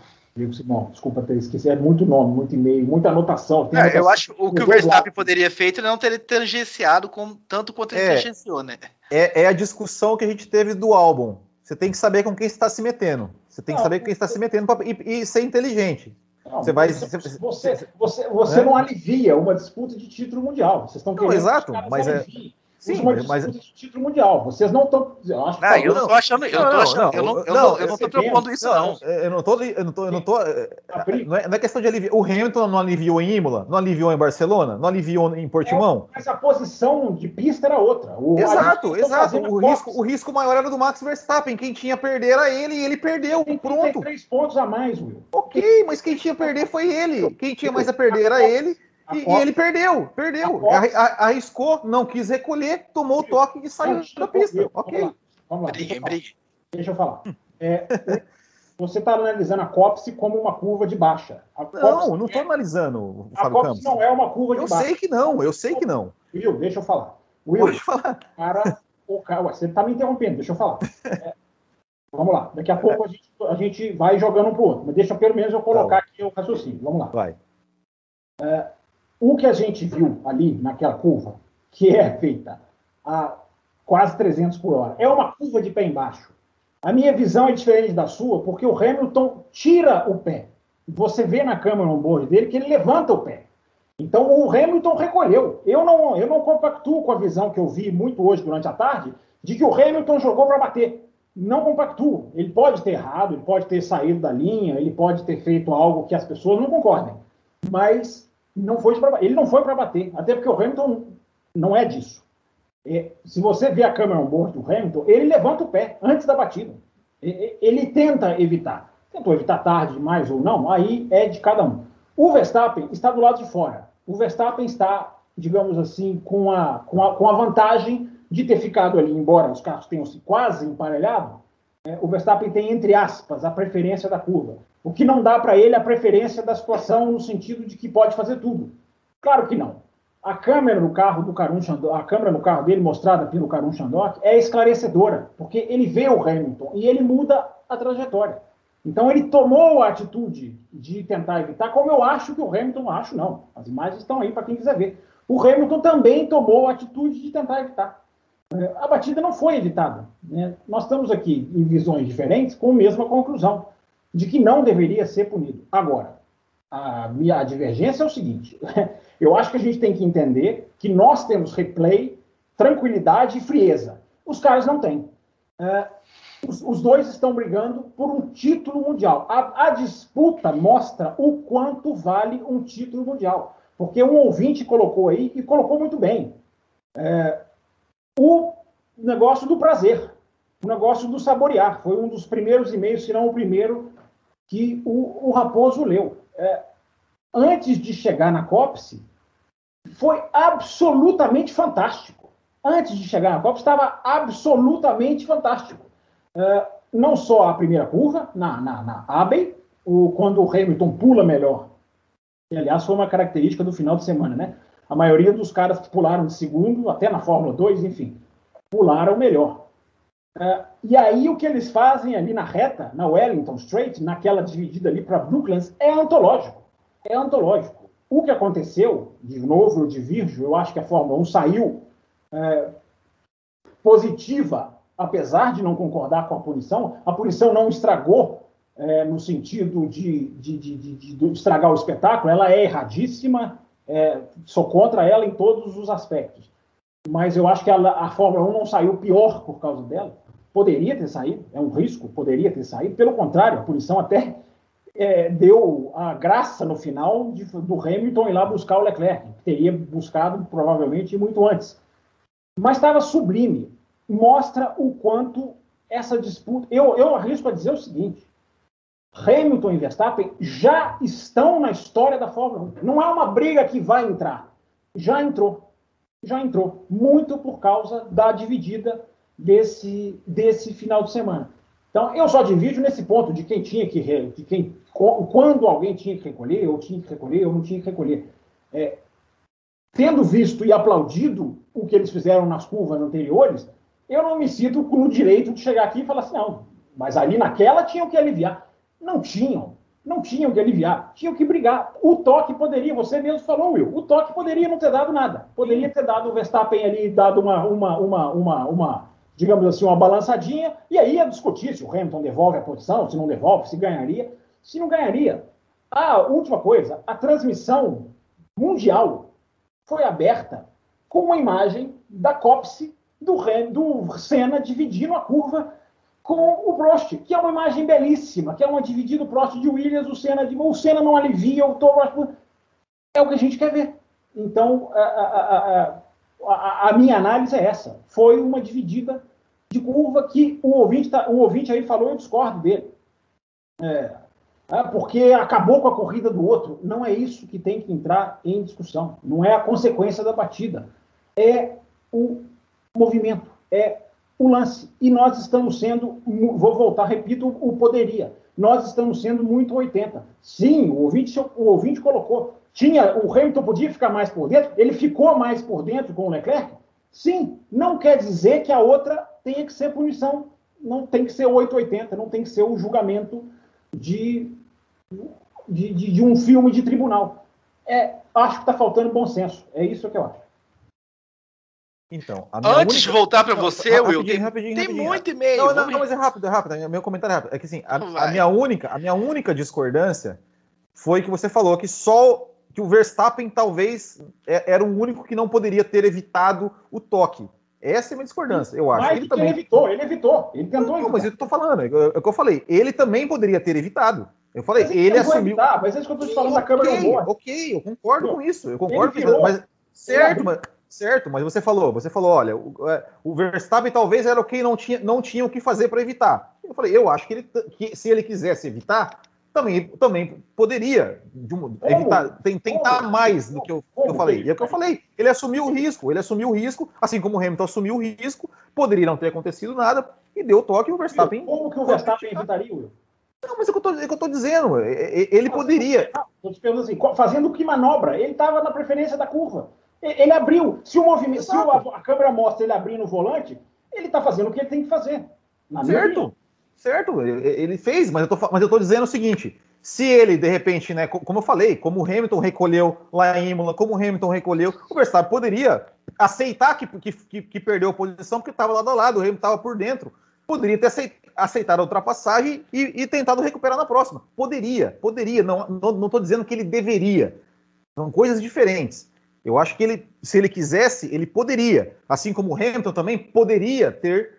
Simão, desculpa ter esquecido, é muito nome, muito e-mail, muita anotação. É, anotação. eu acho o que o Verstappen poderia feito é não ter tangenciado com, tanto quanto ele é, tangenciou, né? É, é a discussão que a gente teve do álbum. Você tem que saber com quem está se metendo. Você tem que não, saber com quem está se metendo pra, e, e ser inteligente. Não, você vai. Você, você, você, você, não alivia uma disputa de título mundial. Vocês estão querendo. Não, exato, mas é. Sim, mas de título mundial. Vocês não estão. Eu, acho não, eu não tô achando. Eu não, achando. eu não, eu não, eu não tô preocupando isso, não. Eu não tô. Eu não tô. Eu não, tô não, é, não é questão de aliviar. O Hamilton não aliviou em Imola, não aliviou em Barcelona, não aliviou em Portimão. É, mas a posição de pista era outra. O, exato, exato. O risco, o risco maior era do Max Verstappen. Quem tinha a perder era ele e ele perdeu. Tem pronto. três pontos a mais, Will. Ok, mas quem tinha a perder foi ele. Quem tinha mais a perder era ele. E, e, ele perdeu, perdeu. Arriscou, não quis recolher, tomou o toque e saiu da pista. Ok. Vamos lá. Vamos lá. Deixa, eu deixa eu falar. É, você está analisando a COPSE como uma curva de baixa. não, não estou é... analisando. a COPSE não é uma curva de eu baixa. Eu sei que não, eu sei que não. Will, deixa eu falar. Will, Pode falar. Cara, o cara, você está me interrompendo, deixa eu falar. É, vamos lá, daqui a pouco a gente, a gente vai jogando um para o outro, mas deixa pelo menos eu colocar tá aqui o raciocínio. Vamos lá. Vai. É, o que a gente viu ali naquela curva, que é feita a quase 300 por hora, é uma curva de pé embaixo. A minha visão é diferente da sua, porque o Hamilton tira o pé. Você vê na câmera on-board dele que ele levanta o pé. Então o Hamilton recolheu. Eu não, eu não compactuo com a visão que eu vi muito hoje durante a tarde, de que o Hamilton jogou para bater. Não compactuo. Ele pode ter errado, ele pode ter saído da linha, ele pode ter feito algo que as pessoas não concordem. Mas não foi pra, ele não foi para bater, até porque o Hamilton não é disso. É, se você vê a câmera on board do Hamilton, ele levanta o pé antes da batida. Ele, ele tenta evitar. Tentou evitar tarde demais ou não, aí é de cada um. O Verstappen está do lado de fora. O Verstappen está, digamos assim, com a, com a, com a vantagem de ter ficado ali, embora os carros tenham se quase emparelhado, é, o Verstappen tem, entre aspas, a preferência da curva. O que não dá para ele a preferência da situação no sentido de que pode fazer tudo. Claro que não. A câmera no carro do Karun Chandok, a câmera no carro dele mostrada pelo Karun Chandok é esclarecedora, porque ele vê o Hamilton e ele muda a trajetória. Então ele tomou a atitude de tentar evitar, como eu acho que o Hamilton acho não. As imagens estão aí para quem quiser ver. O Hamilton também tomou a atitude de tentar evitar. A batida não foi evitada. Né? Nós estamos aqui em visões diferentes com a mesma conclusão de que não deveria ser punido. Agora, a minha divergência é o seguinte: eu acho que a gente tem que entender que nós temos replay, tranquilidade e frieza. Os caras não têm. É, os, os, dois estão brigando por um título mundial. A, a, disputa mostra o quanto vale um título mundial. Porque um ouvinte colocou aí, e colocou muito bem, é, o negócio do prazer, o negócio do saborear. Foi um dos primeiros e-mails, se não o primeiro, que o, o Raposo leu. É, antes de chegar na COPSE, foi absolutamente fantástico. Antes de chegar na COPSE, estava absolutamente fantástico. É, não só a primeira curva, na, na, na Abbey, o, quando o Hamilton pula melhor, que aliás foi uma característica do final de semana, né? A maioria dos caras que pularam de segundo, até na Fórmula 2, enfim, pularam melhor. Uh, e aí o que eles fazem ali na reta, na Wellington Straight, naquela dividida ali para Brooklands, é antológico. É antológico. O que aconteceu, de novo eu divirjo, eu acho que a Fórmula 1 saiu é, positiva, apesar de não concordar com a punição. A punição não estragou é, no sentido de, de, de, de, estragar o espetáculo, ela é erradíssima, é, sou contra ela em todos os aspectos mas eu acho que a, Fórmula 1 não saiu pior por causa dela. Poderia ter saído, é um risco, poderia ter saído. Pelo contrário, a punição até é, deu a graça no final de, do Hamilton ir lá buscar o Leclerc, que teria buscado provavelmente muito antes. Mas estava sublime. Mostra o quanto essa disputa. Eu, eu arrisco a dizer o seguinte: Hamilton e Verstappen já estão na história da Fórmula 1. Não é uma briga que vai entrar. Já entrou já entrou, muito por causa da dividida desse, desse final de semana. Então, eu só divido nesse ponto de quem tinha que, de quem, quando alguém tinha que recolher, ou tinha que recolher, ou não tinha que recolher. É, tendo visto e aplaudido o que eles fizeram nas curvas anteriores, eu não me sinto no direito de chegar aqui e falar assim, não, mas ali naquela tinham que aliviar. Não tinham. Não tinham que aliviar. Tinham que brigar. O toque poderia, você mesmo falou, Will, o toque poderia não ter dado nada. Poderia ter dado o Verstappen ali, dado uma, uma, uma, uma, uma digamos assim, uma balançadinha, e aí ia discutir se o Hamilton devolve a posição, se não devolve, se ganharia, se não ganharia. A última coisa, a transmissão mundial foi aberta com uma imagem da Copse do, do Senna dividindo a curva com o Prost, que é uma imagem belíssima, que é uma dividida do Prost de Williams, o Senna de o Senna não alivia, o Prost é o que a gente quer ver. Então, a, a, a, a, minha análise é essa. Foi uma dividida de curva que o ouvinte, tá, o ouvinte aí falou, eu discordo dele. É, é, porque acabou com a corrida do outro. Não é isso que tem que entrar em discussão. Não é a consequência da batida. É o movimento, é o lance. E nós estamos sendo, vou voltar, repito, o poderia. Nós estamos sendo muito 80. Sim, o ouvinte, o ouvinte colocou. Tinha, o Hamilton podia ficar mais por dentro, ele ficou mais por dentro com o Leclerc? Sim, não quer dizer que a outra tenha que ser punição, não tem que ser 880, não tem que ser o julgamento de, de, de, de um filme de tribunal. É, acho que está faltando bom senso, é isso que eu acho. Então, Antes única... de voltar para você, não, Will, rapidinho, rapidinho, tem rapidinho, muito e-mail. Não, não, não, mas é rápido, é rápido. Meu comentário é rápido. É que assim, a, a, minha única, a minha única discordância foi que você falou que só que o Verstappen talvez é, era o único que não poderia ter evitado o toque. Essa é a minha discordância, eu acho. Mas ele também evitou, ele evitou, ele tentou não, evitar. Mas eu tô falando, é, é o que eu falei. Ele também poderia ter evitado. Eu falei, mas ele, ele assumiu. Evitar, mas é isso que eu tô te falando, a câmera okay, não Ok, eu concordo com isso. Eu concordo com isso. Mas, certo, mas Certo, mas você falou, você falou, olha, o, é, o Verstappen talvez era o que não tinha, não tinha o que fazer para evitar. Eu falei, eu acho que, ele, que se ele quisesse evitar, também, também poderia um, evitar, tem, tentar mais do que eu, que eu falei. E é o que eu falei, ele assumiu o risco, ele assumiu o risco, assim como o Hamilton assumiu o risco, poderia não ter acontecido nada, e deu o toque e o Verstappen. Como que o Verstappen evitaria, Will? Não, mas é o que eu é tô dizendo, ele poderia. Estou te perguntando assim, fazendo que manobra? Ele estava na preferência da curva. Ele abriu. Se o movimento, se a, a, câmera mostra ele abrindo o volante, ele está fazendo o que ele tem que fazer. certo, certo. Ele fez, mas eu, tô, mas eu tô dizendo o seguinte: se ele, de repente, né, como eu falei, como o Hamilton recolheu lá em Imola, como o Hamilton recolheu, o Verstappen poderia aceitar que, que, que perdeu a posição porque estava lado a lado, o Hamilton estava por dentro. Poderia ter aceitado a ultrapassagem e, e, tentado recuperar na próxima. Poderia, poderia. Não estou dizendo que ele deveria. São coisas diferentes. Eu acho que ele, se ele quisesse, ele poderia, assim como o Hamilton também poderia ter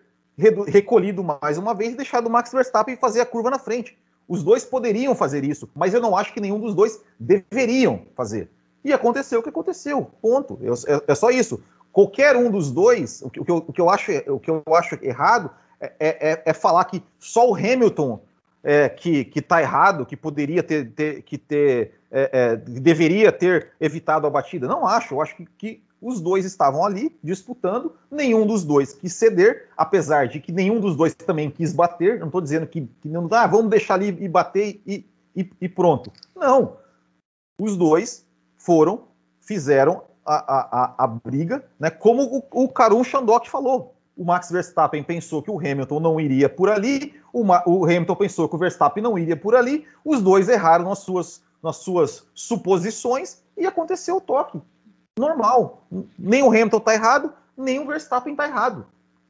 recolhido mais uma vez e deixado o Max Verstappen fazer a curva na frente. Os dois poderiam fazer isso, mas eu não acho que nenhum dos dois deveriam fazer. E aconteceu o que aconteceu. Ponto. Eu, é, é, só isso. Qualquer um dos dois, o que, o que, eu, o que eu, acho, o que eu acho errado é, é, é falar que só o Hamilton é, que está errado, que poderia ter, ter que ter, é, é, deveria ter evitado a batida. Não acho, eu acho que, que, os dois estavam ali disputando, nenhum dos dois quis ceder, apesar de que nenhum dos dois também quis bater. Não estou dizendo que, que, não ah, vamos deixar ali e bater e, e, e pronto. Não. Os dois foram, fizeram a, a, a, a briga, né? Como o, o Karun Shandok falou o Max Verstappen pensou que o Hamilton não iria por ali, o, o, Hamilton pensou que o Verstappen não iria por ali, os dois erraram nas suas, nas suas suposições e aconteceu o toque. Normal. Nem o Hamilton está errado, nem o Verstappen está errado.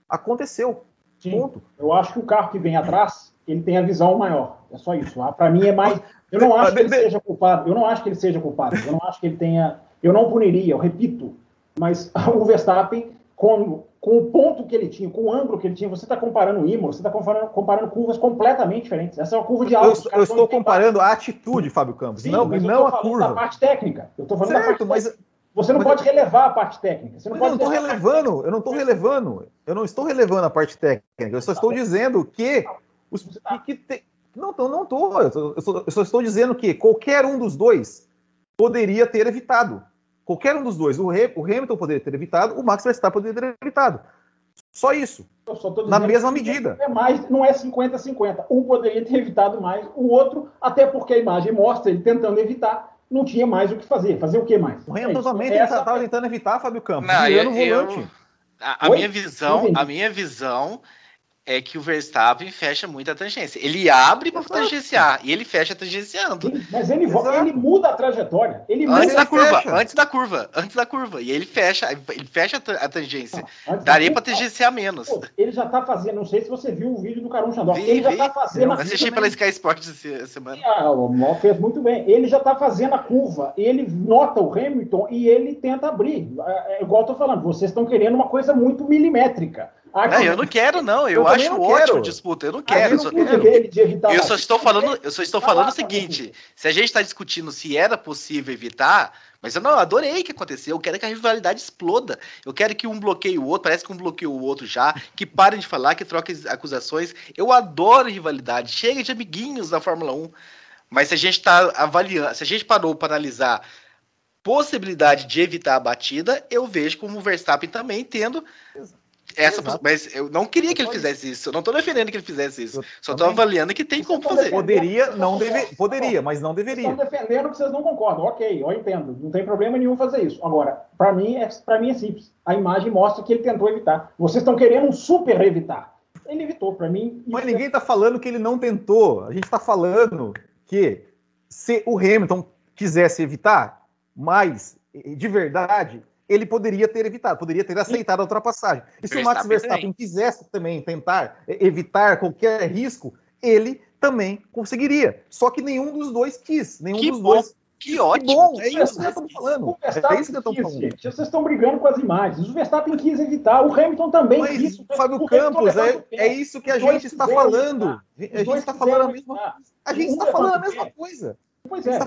Aconteceu. Sim. Ponto. Eu acho que o carro que vem atrás, ele tem a visão maior. É só isso. Para mim é mais. Eu não acho que ele seja culpado. Eu não acho que ele seja culpado. Eu não acho que ele tenha. Eu não puniria, eu repito. Mas o Verstappen, como com o ponto que ele tinha, com o ângulo que ele tinha, você está comparando o Imola, você está comparando, comparando, curvas completamente diferentes. Essa é uma curva de alto. Eu, eu estou comparando a atitude, Fábio Campos, Sim, não, e não a curva. da parte técnica. Eu estou falando certo, da parte mas... técnica. Você não mas... pode relevar a parte técnica. Você não mas pode eu não estou relevando, eu não estou relevando. Eu não estou relevando a parte técnica. Eu só estou dizendo que os tá. que, te... não, não estou. Eu, eu só estou dizendo que qualquer um dos dois poderia ter evitado. Qualquer um dos dois, o, Hamilton poderia ter evitado, o Max Verstappen poderia ter evitado. Só isso. Na mesma medida. É mais, não é 50-50. Um poderia ter evitado mais, o outro, até porque a imagem mostra ele tentando evitar, não tinha mais o que fazer. Fazer o que mais? O Hamilton é também estava tentando evitar, Fábio Campos. Não, eu, volante. A, a minha visão, a minha visão é que o Verstappen fecha muito a tangência. Ele abre para tangenciar e ele fecha tangenciando. Mas ele, ele muda a trajetória. Ele antes muda da curva, fecha. antes da curva, antes da curva. E ele fecha, ele fecha a tangência. Não, Daria para tangenciar menos. Pô, ele já tá fazendo, não sei se você viu o vídeo do Caron Xandó. Ele vi. já tá fazendo. Eu assisti pela Sky Sports essa semana. Ah, o Mó fez muito bem. Ele já tá fazendo a curva. Ele nota o Hamilton e ele tenta abrir. É, é igual eu tô falando, vocês estão querendo uma coisa muito milimétrica. Não, eu não quero, não. Eu, eu acho ótimo disputa. Eu não quero. Eu, não quero. eu só estou falando, eu só estou falando o seguinte: se a gente está discutindo se era possível evitar, mas eu não adorei que aconteceu. Eu quero que a rivalidade exploda. Eu quero que um bloqueie o outro, parece que um bloqueia o outro já, que parem de falar, que troquem acusações. Eu adoro rivalidade. Chega de amiguinhos da Fórmula 1. Mas se a gente está avaliando, se a gente parou para analisar possibilidade de evitar a batida, eu vejo como o Verstappen também tendo essa, mas eu não queria que ele fizesse isso. Eu não estou defendendo que ele fizesse isso. Eu Só estou avaliando que tem como fazer. Poderia, não deve, poderia, mas não deveria. Estão defendendo que vocês não concordam. Ok, eu entendo. Não tem problema nenhum fazer isso. Agora, para mim, é, para mim é simples. A imagem mostra que ele tentou evitar. Vocês estão querendo um super evitar. Ele evitou, para mim. Mas ninguém está é... falando que ele não tentou. A gente está falando que se o Hamilton quisesse evitar, mas de verdade, ele poderia ter evitado, poderia ter aceitado a ultrapassagem. E se o Max Verstappen quisesse também tentar evitar qualquer risco, ele também conseguiria. Só que nenhum dos dois quis. Nenhum que dos bom, dois. Que ótimo. Que bom, é isso que nós estamos falando. É isso que estamos falando. Gente, vocês estão brigando com as imagens. O Verstappen quis evitar, o Hamilton também Mas, quis. Fábio Campos, é, é, isso que a gente está falando. A gente está falando a mesma, a gente está falando a mesma coisa. Pois é.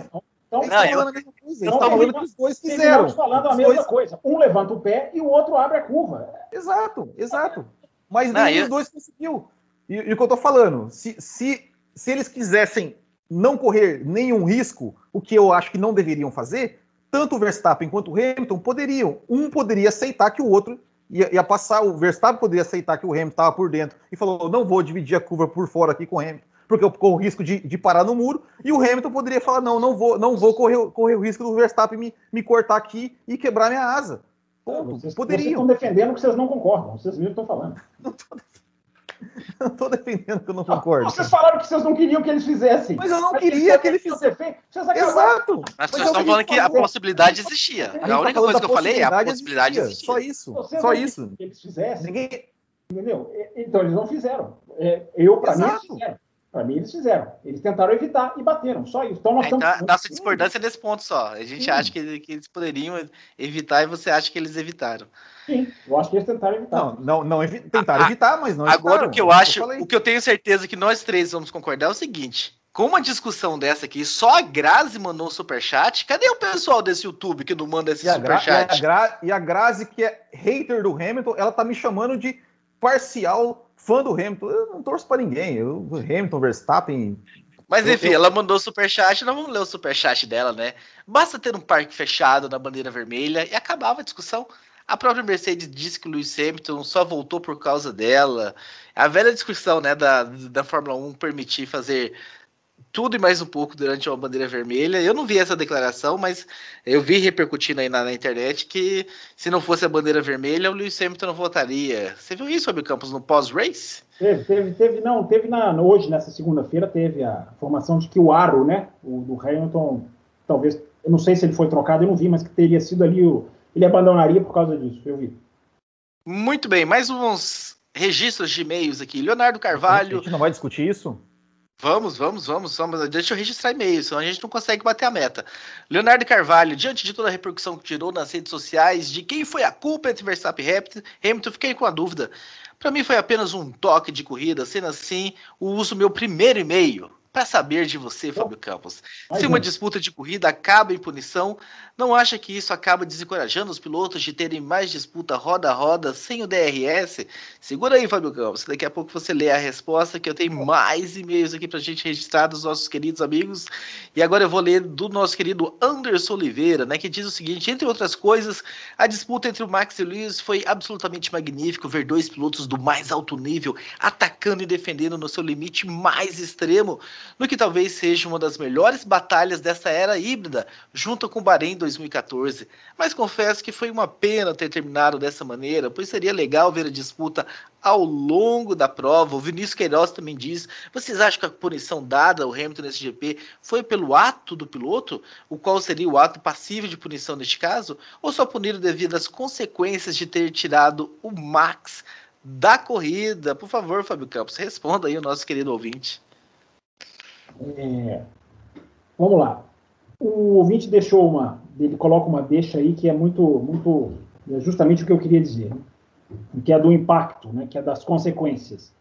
Então, não, eu, falando a mesma coisa. Então, falando que os dois fizeram. falando a mesma dois... coisa. Um levanta o pé e o outro abre a curva. Exato, exato. Mas não, nenhum eu... dos dois conseguiu. E, e, o que eu tô falando, se, se, se eles quisessem não correr nenhum risco, o que eu acho que não deveriam fazer, tanto o Verstappen quanto o Hamilton poderiam. Um poderia aceitar que o outro ia, ia passar, o Verstappen poderia aceitar que o Hamilton estava por dentro e falou: não vou dividir a curva por fora aqui com o Hamilton porque eu corro o risco de, de, parar no muro, e o Hamilton poderia falar: não, não vou, não vou correr, correr o risco do Verstappen me, me cortar aqui e quebrar minha asa. Ponto. Vocês, Poderiam. Vocês estão defendendo que vocês não concordam, vocês viram estão falando. Não estou defendendo que eu não concordo. Vocês falaram que vocês não queriam que eles fizessem. Mas eu não mas queria que ele fizesse. Exato. Mas vocês estão falando que a possibilidade existia. A, a única coisa que eu falei é a possibilidade existia. Só isso. Vocês Só isso. Que eles fizessem. Ninguém... Entendeu? Então eles não fizeram. É, eu, para mim, eles fizeram. Para mim, eles fizeram. Eles tentaram evitar e bateram. Só isso. Então, nós então, estamos... Nossa discordância é desse ponto só. A gente Sim. acha que, que, eles poderiam evitar e você acha que eles evitaram. Sim, eu acho que eles tentaram evitar. Não, não, não evi tentaram ah, evitar, mas não Agora, evitaram, o que eu acho, eu o que eu tenho certeza que nós três vamos concordar é o seguinte. Com uma discussão dessa aqui, só a Grazi mandou um superchat. Cadê o pessoal desse YouTube que não manda esse superchat? E, e, a Grazi, que é hater do Hamilton, ela tá me chamando de parcial fã do Hamilton, eu não torço para ninguém. Eu, Hamilton, Verstappen. Mas enfim, eu, ela mandou superchat, não vamos ler o superchat dela, né? Basta ter um parque fechado na bandeira vermelha e acabava a discussão. A própria Mercedes disse que o Lewis Hamilton só voltou por causa dela. A velha discussão, né, da, da Fórmula 1 permitir fazer tudo e mais um pouco durante uma bandeira vermelha. Eu não vi essa declaração, mas eu vi repercutindo aí na, na, internet que se não fosse a bandeira vermelha, o Lewis Hamilton não votaria. Você viu isso, Fábio Campos, no pós-race? Teve, teve, teve, não, teve na, hoje, nessa segunda-feira, teve a informação de que o aro, né, o do Hamilton, talvez, eu não sei se ele foi trocado, eu não vi, mas que teria sido ali, o, ele abandonaria por causa disso, eu vi. Muito bem, mais uns registros de e-mails aqui. Leonardo Carvalho. A gente não vai discutir isso? Vamos, vamos, vamos, vamos. Deixa eu registrar e-mail, senão a gente não consegue bater a meta. Leonardo Carvalho, diante de toda a repercussão que tirou nas redes sociais, de quem foi a culpa entre Verstappen e Hamilton, fiquei com a dúvida. Para mim foi apenas um toque de corrida, sendo assim, o uso meu primeiro e-mail para saber de você, Fábio Campos. Se uma disputa de corrida acaba em punição, não acha que isso acaba desencorajando os pilotos de terem mais disputa roda a roda sem o DRS? Segura aí, Fábio Campos. Daqui a pouco você lê a resposta, que eu tenho mais e-mails aqui para a gente registrar dos nossos queridos amigos. E agora eu vou ler do nosso querido Anderson Oliveira, né, que diz o seguinte: entre outras coisas, a disputa entre o Max e o Lewis foi absolutamente magnífico ver dois pilotos do mais alto nível atacando e defendendo no seu limite mais extremo. No que talvez seja uma das melhores batalhas dessa era híbrida, junto com o Bahrein 2014. Mas confesso que foi uma pena ter terminado dessa maneira, pois seria legal ver a disputa ao longo da prova. O Vinícius Queiroz também diz: vocês acham que a punição dada ao Hamilton nesse GP foi pelo ato do piloto, o qual seria o ato passivo de punição neste caso, ou só puniram devido às consequências de ter tirado o Max? da corrida. Por favor, Fábio Campos, responda aí o nosso querido ouvinte. É, vamos lá. O ouvinte deixou uma, ele coloca uma deixa aí que é muito, muito, é justamente o que eu queria dizer, né? que é do impacto, né? que é das consequências.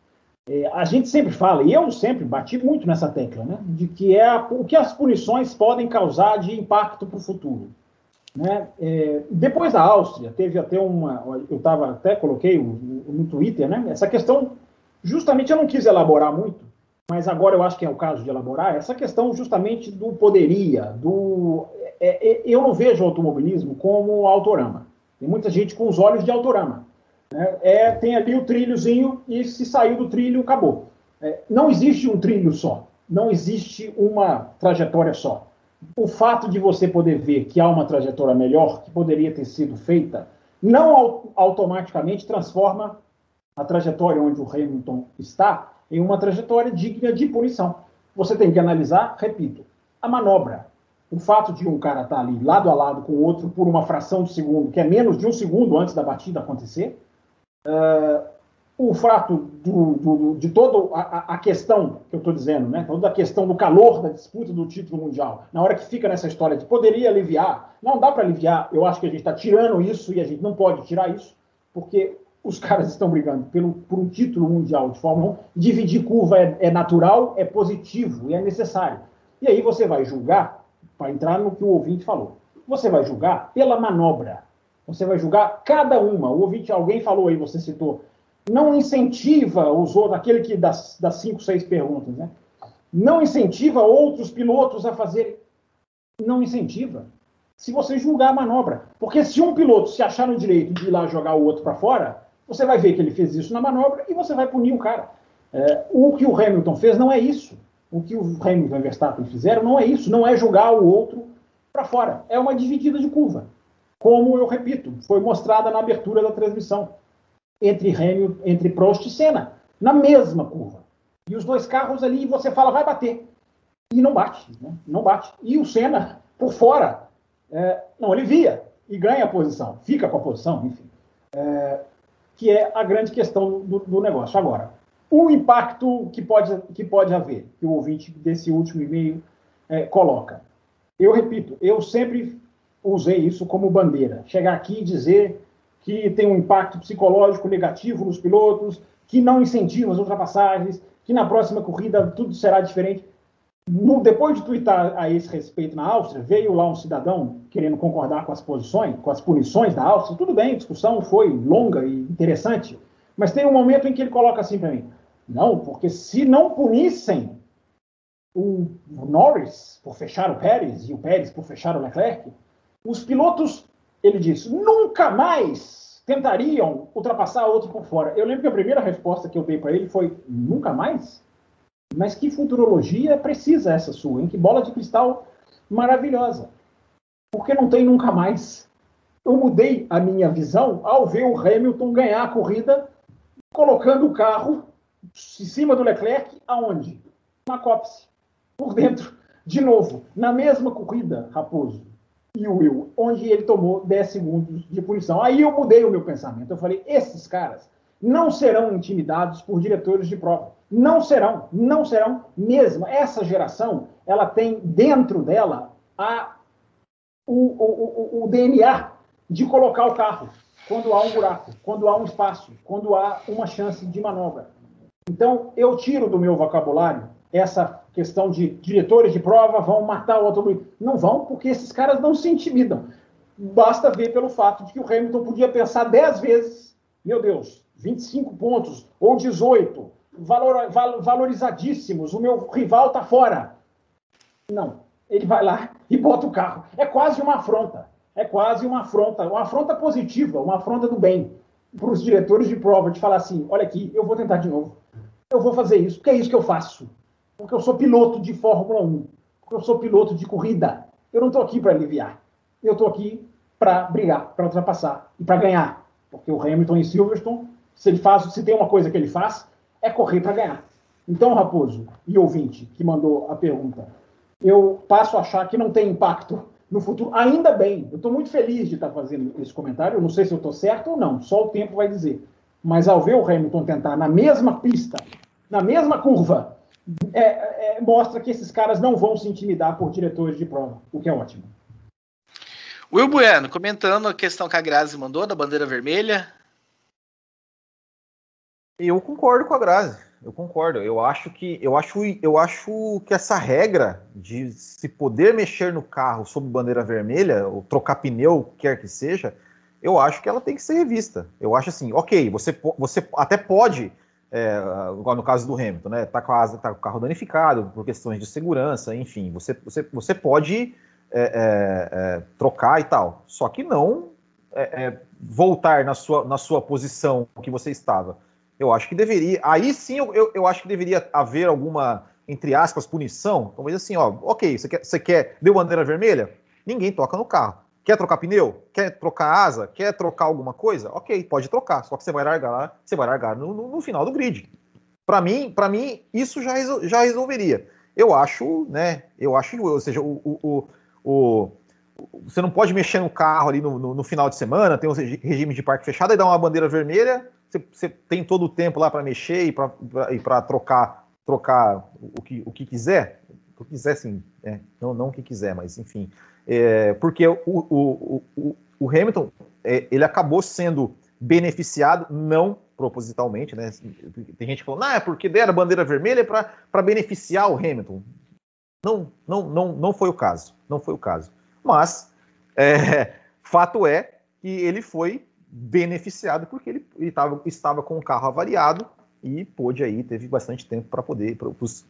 É, a gente sempre fala, e eu sempre bati muito nessa tecla, né? de que é a, o que as punições podem causar de impacto para o futuro. Né? É, depois da Áustria, teve até uma. Eu estava até coloquei no Twitter, né? Essa questão, justamente eu não quis elaborar muito, mas agora eu acho que é o caso de elaborar, essa questão justamente do poderia, do. É, é, eu não vejo o automobilismo como autorama. Tem muita gente com os olhos de autorama. Né? É, tem ali o trilhozinho e se saiu do trilho, acabou. É, não existe um trilho só. Não existe uma trajetória só o fato de você poder ver que há uma trajetória melhor que poderia ter sido feita, não automaticamente transforma a trajetória onde o Hamilton está em uma trajetória digna de punição. Você tem que analisar, repito, a manobra. O fato de um cara estar ali lado a lado com o outro por uma fração de segundo, que é menos de um segundo antes da batida acontecer, uh, o fato do, do, de toda a, a, questão que eu estou dizendo, né? toda a questão do calor da disputa do título mundial, na hora que fica nessa história de poderia aliviar, não dá para aliviar, eu acho que a gente está tirando isso e a gente não pode tirar isso, porque os caras estão brigando pelo, por um título mundial de Fórmula 1, dividir curva é, é natural, é positivo e é necessário. E aí você vai julgar, para entrar no que o ouvinte falou, você vai julgar pela manobra, você vai julgar cada uma. O ouvinte, alguém falou aí, você citou, não incentiva os outros, aquele que das, das cinco, seis perguntas, né? Não incentiva outros pilotos a fazer. Não incentiva. Se você julgar a manobra. Porque se um piloto se achar no direito de ir lá jogar o outro para fora, você vai ver que ele fez isso na manobra e você vai punir o cara. É, o que o Hamilton fez não é isso. O que o Hamilton e o Verstappen fizeram não é isso. Não é jogar o outro para fora. É uma dividida de curva. Como eu repito, foi mostrada na abertura da transmissão entre Hamilton, entre Prost e Senna, na mesma curva. E os dois carros ali, você fala, vai bater. E não bate, né? não bate. E o Senna, por fora, é, não alivia e ganha a posição, fica com a posição, enfim. É, que é a grande questão do, do, negócio. Agora, o impacto que pode, que pode haver, que o ouvinte desse último e-mail é, coloca. Eu repito, eu sempre usei isso como bandeira. Chegar aqui e dizer que tem um impacto psicológico negativo nos pilotos, que não incentiva as ultrapassagens, que na próxima corrida tudo será diferente. No, depois de twittar a esse respeito na Áustria, veio lá um cidadão querendo concordar com as posições, com as punições da Áustria. Tudo bem, a discussão foi longa e interessante, mas tem um momento em que ele coloca assim para mim: não, porque se não punissem o Norris por fechar o Pérez e o Pérez por fechar o Leclerc, os pilotos ele disse: nunca mais tentariam ultrapassar outro por fora. Eu lembro que a primeira resposta que eu dei para ele foi: nunca mais? Mas que futurologia precisa essa sua, em que bola de cristal maravilhosa. Porque não tem nunca mais. Eu mudei a minha visão ao ver o Hamilton ganhar a corrida colocando o carro em cima do Leclerc, aonde? Na cópice, por dentro. De novo, na mesma corrida, Raposo e o Will, onde ele tomou 10 segundos de punição. Aí eu mudei o meu pensamento. Eu falei: esses caras não serão intimidados por diretores de prova. Não serão, não serão mesmo. Essa geração, ela tem dentro dela a, o, o, o, o DNA de colocar o carro quando há um buraco, quando há um espaço, quando há uma chance de manobra. Então, eu tiro do meu vocabulário essa questão de diretores de prova vão matar o automobilismo. Não vão, porque esses caras não se intimidam. Basta ver pelo fato de que o Hamilton podia pensar 10 vezes, meu Deus, 25 pontos ou 18, valor, val, valorizadíssimos, o meu rival está fora. Não, ele vai lá e bota o carro. É quase uma afronta. É quase uma afronta, uma afronta positiva, uma afronta do bem para os diretores de prova, de falar assim: olha aqui, eu vou tentar de novo. Eu vou fazer isso, porque é isso que eu faço. porque eu sou piloto de Fórmula 1, porque eu sou piloto de corrida. Eu não estou aqui para aliviar. Eu estou aqui para brigar, para ultrapassar e para ganhar. Porque o Hamilton em Silverstone, se ele faz, se tem uma coisa que ele faz, é correr para ganhar. Então, Raposo e ouvinte que mandou a pergunta, eu passo a achar que não tem impacto no futuro. Ainda bem, eu estou muito feliz de estar fazendo esse comentário. Não sei se eu estou certo ou não, só o tempo vai dizer. Mas ao ver o Hamilton tentar na mesma pista, na mesma curva, é, é, mostra que esses caras não vão se intimidar por diretores de prova, o que é ótimo. Will Bueno, comentando a questão que a Grazi mandou da bandeira vermelha. Eu concordo com a Grazi. Eu concordo. Eu acho que eu acho, eu acho que essa regra de se poder mexer no carro sob bandeira vermelha, ou trocar pneu, quer que seja, eu acho que ela tem que ser revista. Eu acho assim, ok, você, você até pode, é, no caso do Hamilton, né? Tá com, a, tá com o carro danificado por questões de segurança, enfim, você, você, você pode é, é, é trocar e tal. Só que não é, é, voltar na sua, na sua posição que você estava. Eu acho que deveria. Aí sim eu, eu, eu, acho que deveria haver alguma, entre aspas, punição. Talvez assim, ó, ok, você quer, você quer. Deu bandeira vermelha? Ninguém toca no carro. Quer trocar pneu? Quer trocar asa? Quer trocar alguma coisa? Ok, pode trocar. Só que você vai largar, você vai largar no, no, no final do grid. Para mim, para mim, isso já, já resolveria. Eu acho, né? Eu acho, ou seja, o, o, o, o você não pode mexer no carro ali no, no, no final de semana, tem um regime de parque fechado e dar uma bandeira vermelha você, tem todo o tempo lá para mexer e para trocar, trocar o que, o que quiser. O que quiser, sim. É, não, não o que quiser, mas enfim. É, porque o, o, o, o Hamilton é, ele acabou sendo beneficiado, não propositalmente, né? Tem gente falou, não, é porque deram a bandeira vermelha para beneficiar o Hamilton. Não, não, não, não foi o caso. Não foi o caso. Mas é, fato é que ele foi beneficiado porque ele, ele tava, estava com o carro avariado e pôde aí, teve bastante tempo para poder,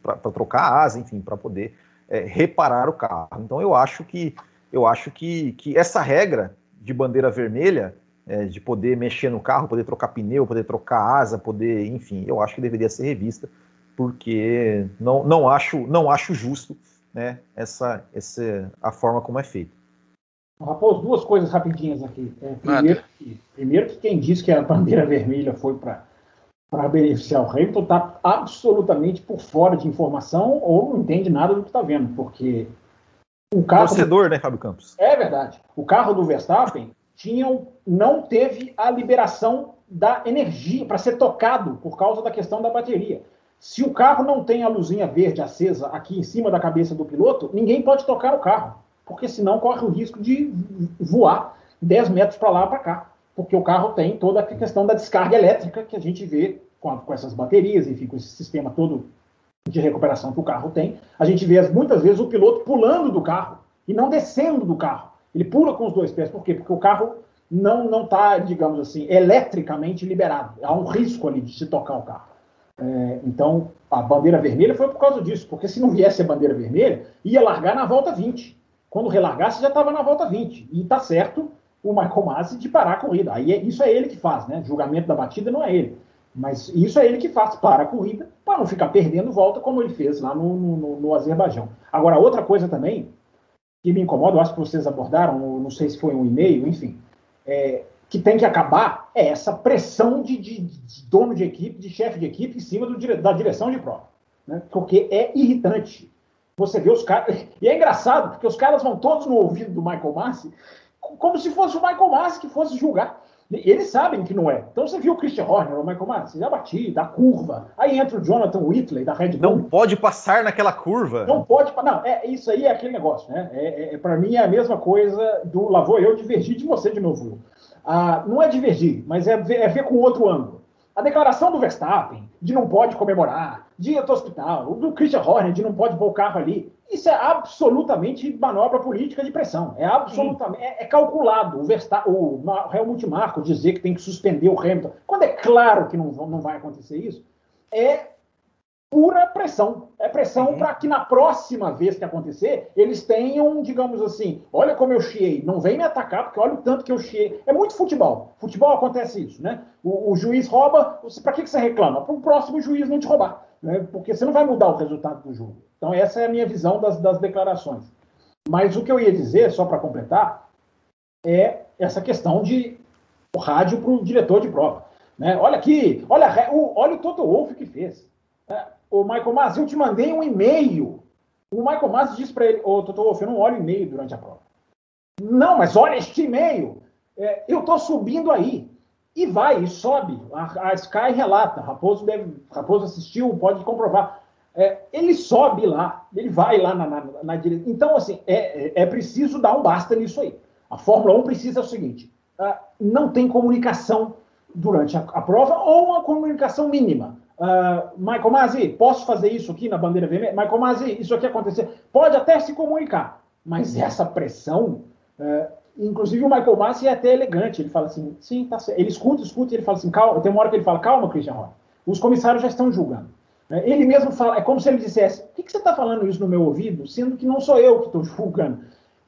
para trocar asa, enfim, para poder é, reparar o carro. Então eu acho que eu acho que, que essa regra de bandeira vermelha, é, de poder mexer no carro, poder trocar pneu, poder trocar asa, poder, enfim, eu acho que deveria ser revista, porque não, não acho não acho justo né, essa, essa a forma como é feito. Raposo, duas coisas rapidinhas aqui. É, primeiro, que, primeiro, que quem disse que a bandeira vermelha foi para beneficiar o Hamilton está absolutamente por fora de informação ou não entende nada do que está vendo, porque o carro. Torcedor, do... né, Fábio Campos? É verdade. O carro do Verstappen tinha, não teve a liberação da energia para ser tocado por causa da questão da bateria. Se o carro não tem a luzinha verde acesa aqui em cima da cabeça do piloto, ninguém pode tocar o carro porque senão corre o risco de voar 10 metros para lá para cá, porque o carro tem toda a questão da descarga elétrica que a gente vê com, com essas baterias, enfim, com esse sistema todo de recuperação que o carro tem. A gente vê muitas vezes o piloto pulando do carro e não descendo do carro. Ele pula com os dois pés, por quê? Porque o carro não não está, digamos assim, eletricamente liberado. Há um risco ali de se tocar o carro. É, então, a bandeira vermelha foi por causa disso, porque se não viesse a bandeira vermelha, ia largar na volta 20. Quando relargasse, já estava na volta 20. E está certo o Michael Masi de parar a corrida. Aí é, isso é ele que faz, né? julgamento da batida não é ele. Mas isso é ele que faz, para a corrida, para não ficar perdendo volta, como ele fez lá no, no, no Azerbaijão. Agora, outra coisa também que me incomoda, eu acho que vocês abordaram, não sei se foi um e-mail, enfim, é, que tem que acabar é essa pressão de, de, de dono de equipe, de chefe de equipe, em cima do, da direção de prova. Né? Porque é irritante. Você vê os caras. E é engraçado, porque os caras vão todos no ouvido do Michael Massi, como se fosse o Michael Massi que fosse julgar. Eles sabem que não é. Então você viu o Christian Horner, o Michael Massi, já bati, da curva. Aí entra o Jonathan Whitley, da Red Bull. Não pode passar naquela curva. Não pode. Não, é, isso aí é aquele negócio, né? É, é, é para mim é a mesma coisa do. Lá vou eu divergir de você de novo. Ah, não é divergir, mas é ver, é ver com outro ângulo. A declaração do Verstappen de não pode comemorar, de ir ao hospital, o do Christian Horner de não pode pôr o carro ali, isso é absolutamente manobra política de pressão. É absolutamente é, é, calculado. O, Verstappen, o Helmut Marko dizer que tem que suspender o Hamilton, quando é claro que não, não vai acontecer isso, é pura pressão. É pressão uhum. para que na próxima vez que acontecer, eles tenham, digamos assim, olha como eu chiei, não vem me atacar, porque olha o tanto que eu chiei. É muito futebol. Futebol acontece isso, né? O, o juiz rouba, para que, que você reclama? Para o próximo juiz não te roubar. Né? porque você não vai mudar o resultado do jogo. Então, essa é a minha visão das, das declarações. Mas o que eu ia dizer, só para completar, é essa questão de o rádio para o diretor de prova. Né? Olha aqui, olha, o, olha o Toto Wolff que fez. É, o Michael Mas, eu te mandei um e-mail. O Michael Mas disse para ele, ô Toto Wolff, eu não olho e-mail durante a prova. Não, mas olha este e-mail. É, eu estou subindo aí. E vai, e sobe. A, a Sky relata. Raposo, deve, Raposo assistiu, pode comprovar. É, ele sobe lá, ele vai lá na, na, na direita. Então, assim, é, é, é preciso dar um basta nisso aí. A Fórmula 1 precisa o seguinte: uh, não tem comunicação durante a, a, prova ou uma comunicação mínima. Uh, Michael Masi, posso fazer isso aqui na bandeira vermelha? Michael Masi, isso aqui acontecer. Pode até se comunicar, mas essa pressão. Uh, inclusive o Michael Masi é até elegante. Ele fala assim: sim, tá certo. Ele escuta, escuta e ele fala assim: calma. Tem uma hora que ele fala: calma, Christian Horner. Os comissários já estão julgando. Uh, ele mesmo fala: é como se ele dissesse: por que, que você está falando isso no meu ouvido, sendo que não sou eu que estou julgando?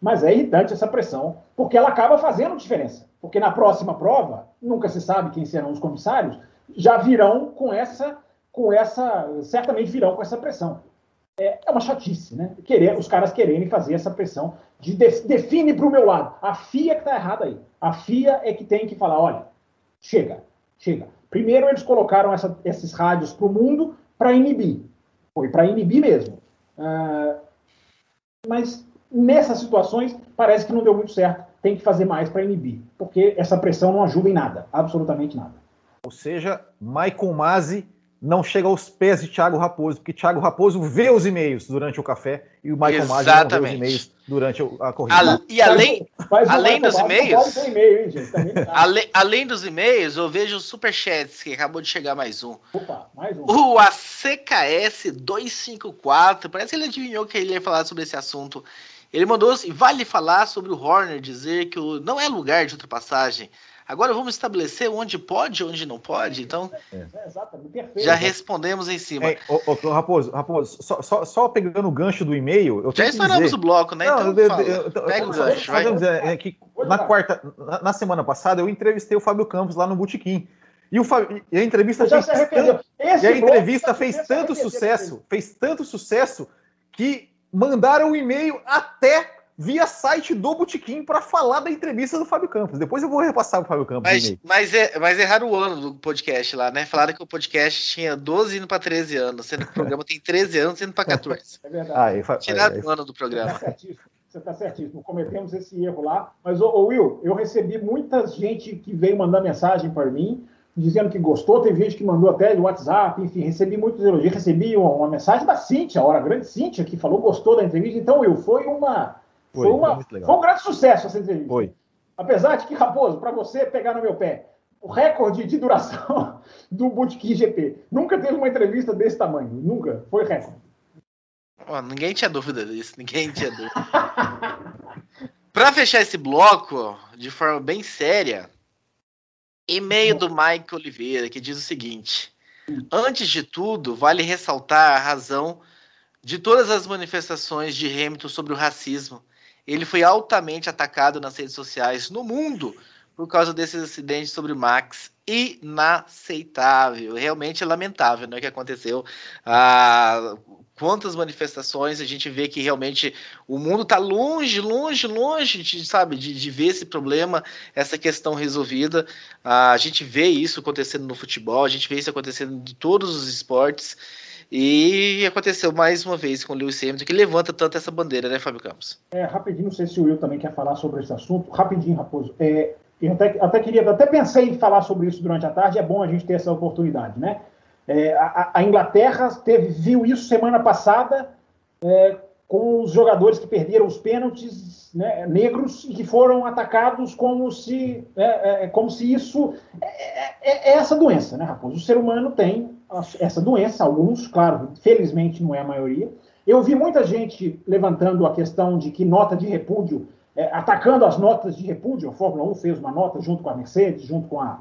Mas é irritante essa pressão, porque ela acaba fazendo diferença. Porque na próxima prova, nunca se sabe quem serão os comissários, já virão com essa, com essa, certamente virão com essa pressão. É, uma chatice, né? Querer, os caras quererem fazer essa pressão de define para o meu lado. A FIA que está errada aí. A FIA é que tem que falar, olha, chega, chega. Primeiro eles colocaram essa, esses rádios para o mundo para inibir. Foi para inibir mesmo. Uh, mas nessas situações, parece que não deu muito certo. Tem que fazer mais para inibir, porque essa pressão não ajuda em nada, absolutamente nada. Ou seja, Michael Masi não chega aos pés de Thiago Raposo, porque Thiago Raposo vê os e-mails durante o café e o Michael não vê os e-mails durante a corrida. e além, além dos e-mails, além, além dos e-mails, eu vejo os superchats que acabou de chegar mais um. Opa, mais um. O ACKS 254, parece que ele adivinhou que ele ia falar sobre esse assunto. Ele mandou assim: vale falar sobre o Horner dizer que o, não é lugar de ultrapassagem. Agora vamos estabelecer onde pode e onde não pode. Então, é. é já respondemos em cima. É, ô, ô, Raposo, Raposo só, só, só, pegando o gancho do e-mail. Já estouramos dizer... o bloco, né? Não, então, eu, eu, pega o gancho. Vai. Dizer, é que na quarta, na, na, semana passada, eu entrevistei o Fábio Campos lá no Botequim. E, o e a entrevista fez, tanto, e a entrevista fez tanto sucesso, fez tanto sucesso que mandaram o um e-mail até via site do Botequim para falar da entrevista do Fábio Campos. Depois eu vou repassar o Fábio Campos. Mas, mas, é, mas erraram o ano do podcast lá, né? Falaram que o podcast tinha 12 indo para 13 anos, sendo que o programa tem 13 anos indo para 14. É verdade. Ah, Tiraram o ano do programa. Tá você está certíssimo. Cometemos esse erro lá. Mas, ô, ô, Will, eu recebi muita gente que veio mandar mensagem para mim dizendo que gostou, teve gente que mandou até no WhatsApp, enfim, recebi muitos elogios, recebi uma, uma mensagem da Cíntia, a hora grande Cíntia, que falou gostou da entrevista, então eu foi uma foi, foi, uma, foi, um grande sucesso essa entrevista. Foi. Apesar de que, Raposo, para você pegar no meu pé, o recorde de duração do Bootkin GP. Nunca teve uma entrevista desse tamanho. Nunca. Foi recorde. Oh, ninguém tinha dúvida disso. Ninguém tinha dúvida. para fechar esse bloco de forma bem séria, e-mail do Mike Oliveira que diz o seguinte: Antes de tudo, vale ressaltar a razão de todas as manifestações de Hamilton sobre o racismo ele foi altamente atacado nas redes sociais no mundo por causa desses acidentes sobre Max. Inaceitável, realmente lamentável né, o que aconteceu. Ah, quantas manifestações a gente vê que realmente o mundo está longe, longe, longe de, sabe, de, de, ver esse problema, essa questão resolvida. Ah, a gente vê isso acontecendo no futebol, a gente vê isso acontecendo em todos os esportes. E aconteceu mais uma vez com o Lewis Hamilton, que levanta tanto essa bandeira, né, Fábio Campos? É, rapidinho, não sei se o Will também quer falar sobre esse assunto. Rapidinho, Raposo. É, eu até, até, queria, até pensei em falar sobre isso durante a tarde, é bom a gente ter essa oportunidade, né? É, a, a, Inglaterra teve, viu isso semana passada é, com os jogadores que perderam os pênaltis né, negros e que foram atacados como se, é, é, é como se isso é, é, essa doença, né, Raposo? O ser humano tem essa doença, alguns, claro, felizmente não é a maioria. Eu vi muita gente levantando a questão de que nota de repúdio, é, atacando as notas de repúdio, a Fórmula 1 fez uma nota junto com a Mercedes, junto com a,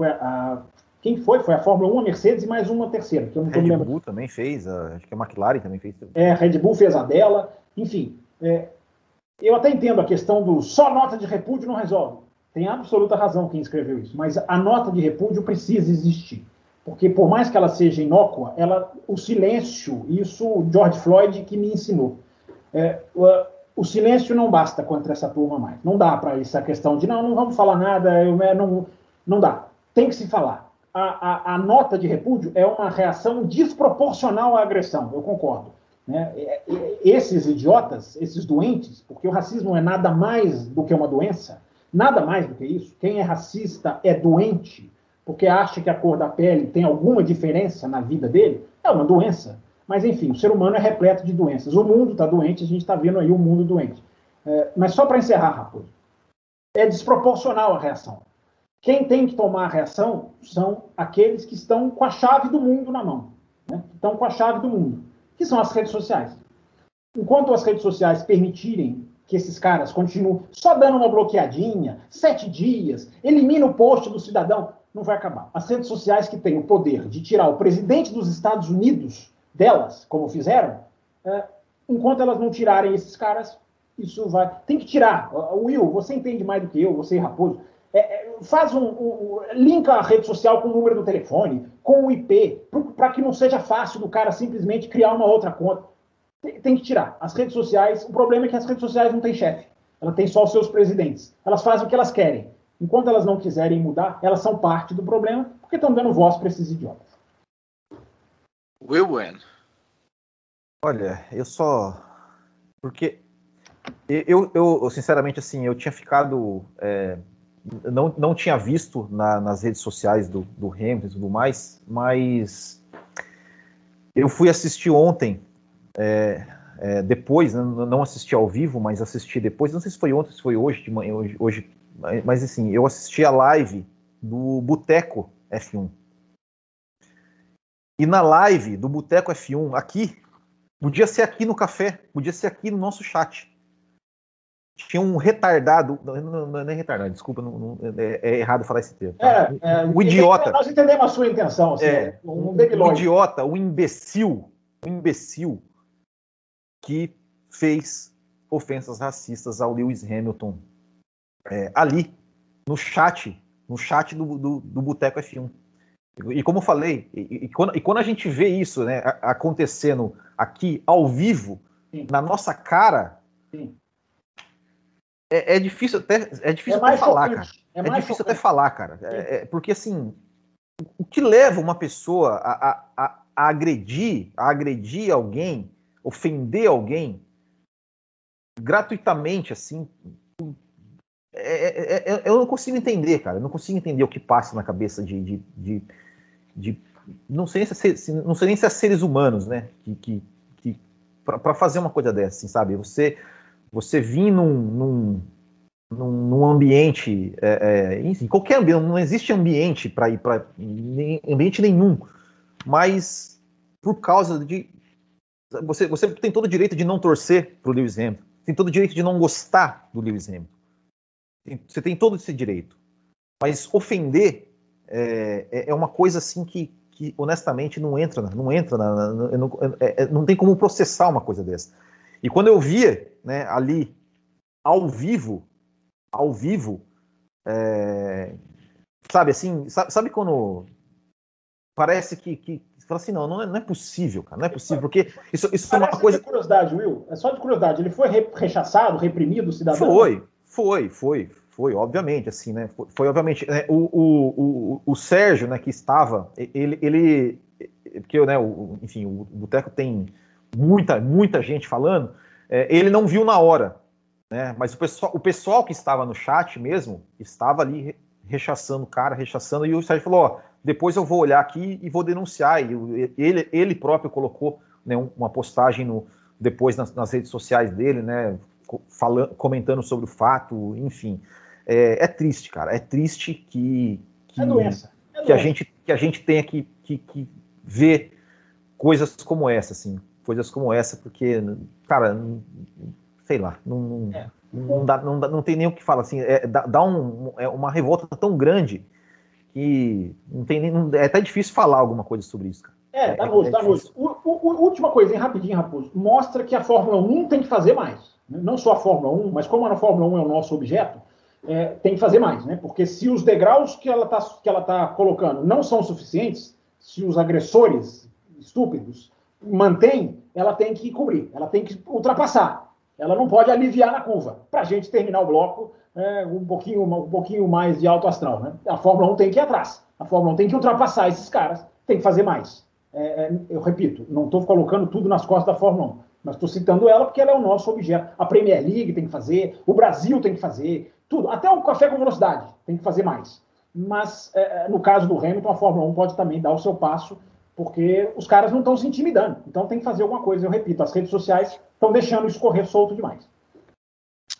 a quem foi? Foi a Fórmula 1, a Mercedes e mais uma terceira. Que eu não Red lembrando. Bull também fez, acho que a McLaren também fez. É, a Red Bull fez a dela. Enfim, é, eu até entendo a questão do só nota de repúdio não resolve. Tem absoluta razão quem escreveu isso, mas a nota de repúdio precisa existir. Porque por mais que ela seja inócua, ela, o silêncio, isso George Floyd que me ensinou. É, o, o, silêncio não basta contra essa turma mais. Não dá para essa questão de não, não vamos falar nada, eu, é, não, não dá. Tem que se falar. A, a, a, nota de repúdio é uma reação desproporcional à agressão, eu concordo. Né? Esses idiotas, esses doentes, porque o racismo é nada mais do que uma doença, nada mais do que isso. Quem é racista é doente, porque acha que a cor da pele tem alguma diferença na vida dele, é uma doença. Mas, enfim, o ser humano é repleto de doenças. O mundo está doente, a gente está vendo aí o mundo doente. É, mas só para encerrar, Raposo, é desproporcional a reação. Quem tem que tomar a reação são aqueles que estão com a chave do mundo na mão. Né? Estão com a chave do mundo que são as redes sociais. Enquanto as redes sociais permitirem que esses caras continuem só dando uma bloqueadinha, sete dias, elimina o post do cidadão, não vai acabar. As redes sociais que têm o poder de tirar o presidente dos Estados Unidos delas, como fizeram, é, enquanto elas não tirarem esses caras, isso vai. Tem que tirar. Will, você entende mais do que eu, você e Raposo. É, é, faz um, um, linka a rede social com o número do telefone, com o IP, para que não seja fácil do cara simplesmente criar uma outra conta. Tem, tem, que tirar. As redes sociais, o problema é que as redes sociais não têm chefe. Ela tem só os seus presidentes. Elas fazem o que elas querem. Enquanto elas não quiserem mudar, elas são parte do problema, porque estão dando voz para esses idiotas. Will Bueno. Olha, eu só. Porque eu, eu, sinceramente, assim, eu tinha ficado. É não, não tinha visto na, nas redes sociais do, do Hamilton e tudo mais, mas eu fui assistir ontem, é, é, depois, né, não assisti ao vivo, mas assisti depois, não sei se foi ontem, se foi hoje de manhã, hoje, hoje mas assim, eu assisti a live do Boteco F1. E na live do Boteco F1, aqui, podia ser aqui no café, podia ser aqui no nosso chat tinha um retardado, não, não, não é retardado, desculpa, não, é, é, errado falar esse termo. Tá? É, é, o idiota. Nós entendemos a sua intenção, assim, é, um, um idiota, um imbecil, um imbecil que fez ofensas racistas ao Lewis Hamilton é, ali no chat, no chat do, do, do Boteco F1. E como eu falei, e, e, quando, e, quando, a gente vê isso né, acontecendo aqui ao vivo, Sim. na nossa cara, Sim é, é, difícil até, é difícil é até falar, cara. É, é difícil até falar, cara. É, é, porque assim, o que leva uma pessoa a, a, a, a, agredir, a agredir alguém, ofender alguém gratuitamente, assim, é, é, eu não consigo entender, cara. Eu não consigo entender o que passa na cabeça de, de, de, de não sei se, não sei nem se é seres humanos, né? Que, que, que para fazer uma coisa dessa, assim, sabe? Você você vir num, num, num, ambiente, é, é, em qualquer ambiente, não existe ambiente para ir para ambiente nenhum, mas por causa de você, você tem todo o direito de não torcer para o Lewis Hamilton, tem todo o direito de não gostar do Lewis Hamilton, você tem todo esse direito, mas ofender é, é, é uma coisa assim que, que honestamente não entra, não entra, não, é, é, não tem como processar uma coisa dessa. E quando eu via né, ali ao vivo, ao vivo, é, sabe assim, sabe, sabe, quando parece que, que você fala assim, não, não é, não é, possível, cara, não é possível, porque isso, isso é uma coisa. de curiosidade, Will, é só de curiosidade, ele foi rechaçado, reprimido, o cidadão? Foi, foi, foi, foi, obviamente, assim, né? Foi, foi obviamente. Né, o, o, o, o, Sérgio, né, que estava, ele, ele porque, né, o, enfim, o Boteco tem muita, muita gente falando, é, ele não viu na hora, né? Mas o pessoal, o pessoal que estava no chat mesmo estava ali rechaçando o cara, rechaçando, e o Sérgio falou: ó, depois eu vou olhar aqui e vou denunciar. E ele, ele próprio colocou né, uma postagem no, depois nas, nas, redes sociais dele, né? Falando, comentando sobre o fato, enfim. É, é triste, cara. É triste que, que, é doença. É que, doença. A, gente, que a gente tenha que, que, que ver coisas como essa, assim coisas como essa, porque, cara, sei lá, não, não, é. não, dá, não, dá, não tem nem o que falar, assim, é, dá, dá um, é uma revolta tão grande que não tem nem, não, é até difícil falar alguma coisa sobre isso, cara. É, dá nojo, dá nojo. Última coisa, hein, rapidinho, Raposo, mostra que a Fórmula 1 tem que fazer mais. Né? Não só a Fórmula 1, mas como a Fórmula 1 é o nosso objeto, é, tem que fazer mais, né? Porque se os degraus que ela está tá colocando não são suficientes, se os agressores estúpidos mantêm, ela tem que cobrir, ela tem que ultrapassar. Ela não pode aliviar na curva para a gente terminar o bloco é, um, pouquinho, um pouquinho mais de alto astral. Né? A Fórmula 1 tem que ir atrás. A Fórmula 1 tem que ultrapassar esses caras, tem que fazer mais. É, é eu repito, não estou colocando tudo nas costas da Fórmula 1, mas estou citando ela porque ela é o nosso objeto. A Premier League tem que fazer, o Brasil tem que fazer, tudo. Até o café com velocidade tem que fazer mais. Mas é, é no caso do Hamilton, a Fórmula 1 pode também dar o seu passo, porque os caras não estão se intimidando. Então tem que fazer alguma coisa. Eu repito, as redes sociais estão deixando isso correr solto demais.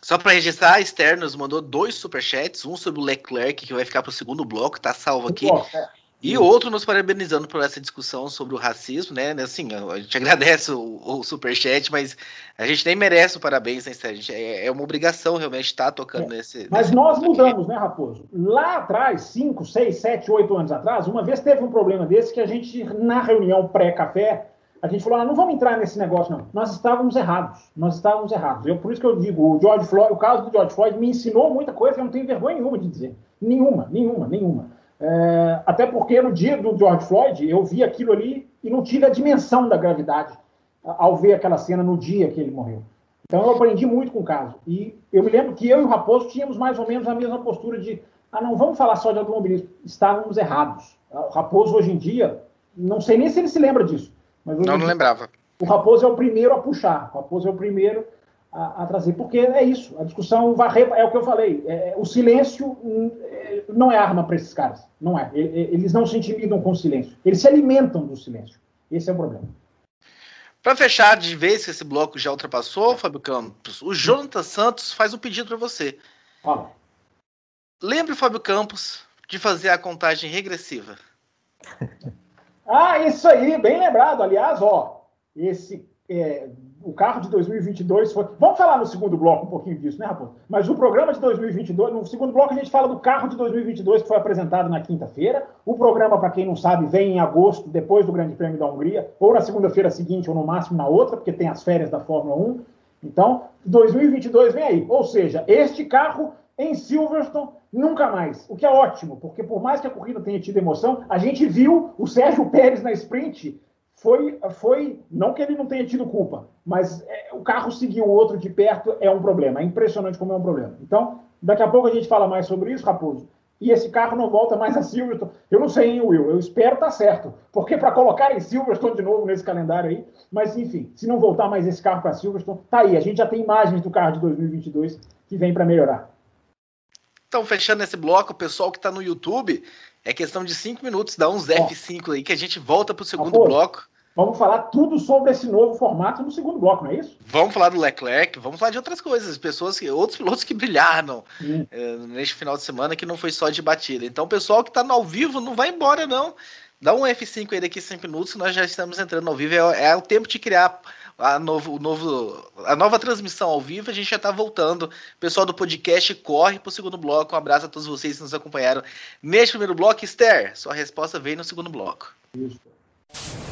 Só para registrar, a Esther nos mandou dois superchats, um sobre o Leclerc, que vai ficar para o segundo bloco, tá salvo aqui. É. E outro nos parabenizando por essa discussão sobre o racismo, né? Assim, a gente agradece o, o superchat, mas a gente nem merece o parabéns, né, Esther? É, é, uma obrigação realmente estar tá tocando é. nesse. Mas nesse nós mudamos, aqui. né, Raposo? Lá atrás, 5, 6, 7, 8 anos atrás, uma vez teve um problema desse que a gente, na reunião pré-café, a gente falou, ah, não vamos entrar nesse negócio, não. Nós estávamos errados. Nós estávamos errados. Eu, por isso que eu digo, o George Floyd, o caso do George Floyd me ensinou muita coisa que eu não tenho vergonha nenhuma de dizer. Nenhuma, nenhuma, nenhuma. É, até porque no dia do George Floyd, eu vi aquilo ali e não tive a dimensão da gravidade ao ver aquela cena no dia que ele morreu. Então eu aprendi muito com o caso. E eu me lembro que eu e o Raposo tínhamos mais ou menos a mesma postura de ah, não vamos falar só de automobilismo. Estávamos errados. O Raposo hoje em dia, não sei nem se ele se lembra disso mas não, não lembrava. O Raposo é o primeiro a puxar, o Raposo é o primeiro a, a trazer, porque é isso, a discussão varrer, é o que eu falei, é, o silêncio hum, é, não é arma para esses caras, não é. Eles não se intimidam com o silêncio, eles se alimentam do silêncio. Esse é o problema. Para fechar de vez que esse bloco já ultrapassou, Fábio Campos, o Jonathan Santos faz um pedido para você. Fala. Lembre, Fábio Campos, de fazer a contagem regressiva. Ah, isso aí, bem lembrado. Aliás, ó, esse é, o carro de 2022 foi. Vamos falar no segundo bloco um pouquinho disso, né, Raposo? Mas o programa de 2022, no segundo bloco a gente fala do carro de 2022 que foi apresentado na quinta-feira. O programa, para quem não sabe, vem em agosto, depois do Grande Prêmio da Hungria, ou na segunda-feira seguinte, ou no máximo na outra, porque tem as férias da Fórmula 1. Então, 2022 vem aí. Ou seja, este carro em Silverstone nunca mais. O que é ótimo, porque por mais que a corrida tenha tido emoção, a gente viu o Sérgio Pérez na sprint. Foi, foi não que ele não tenha tido culpa, mas é, o carro seguir o outro de perto é um problema. É impressionante como é um problema. Então, daqui a pouco a gente fala mais sobre isso, Raposo. E esse carro não volta mais a Silverstone. Eu não sei, hein, Will? Eu espero estar tá certo. Porque para colocar em Silverstone de novo nesse calendário aí. Mas, enfim, se não voltar mais esse carro para Silverstone, tá aí. A gente já tem imagens do carro de 2022 que vem para melhorar. Então, fechando esse bloco, o pessoal que está no YouTube, é questão de cinco minutos, dá uns F5 aí que a gente volta para o segundo bloco. Vamos falar tudo sobre esse novo formato no segundo bloco, não é isso? Vamos falar do Leclerc, vamos falar de outras coisas, pessoas que, outros pilotos que brilharam é, neste final de semana que não foi só de batida. Então, o pessoal que está no ao vivo não vai embora não. Dá um F5 aí daqui cinco minutos, nós já estamos entrando ao vivo. É, é o tempo de criar a, novo, novo, a nova transmissão ao vivo, a gente já está voltando. O pessoal do podcast corre para o segundo bloco. Um abraço a todos vocês que nos acompanharam neste primeiro bloco. Esther, sua resposta veio no segundo bloco.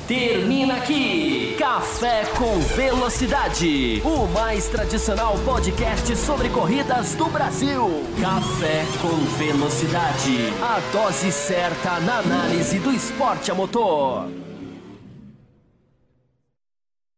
Termina aqui Café com Velocidade, o mais tradicional podcast sobre corridas do Brasil. Café com Velocidade, a dose certa na análise do esporte a motor.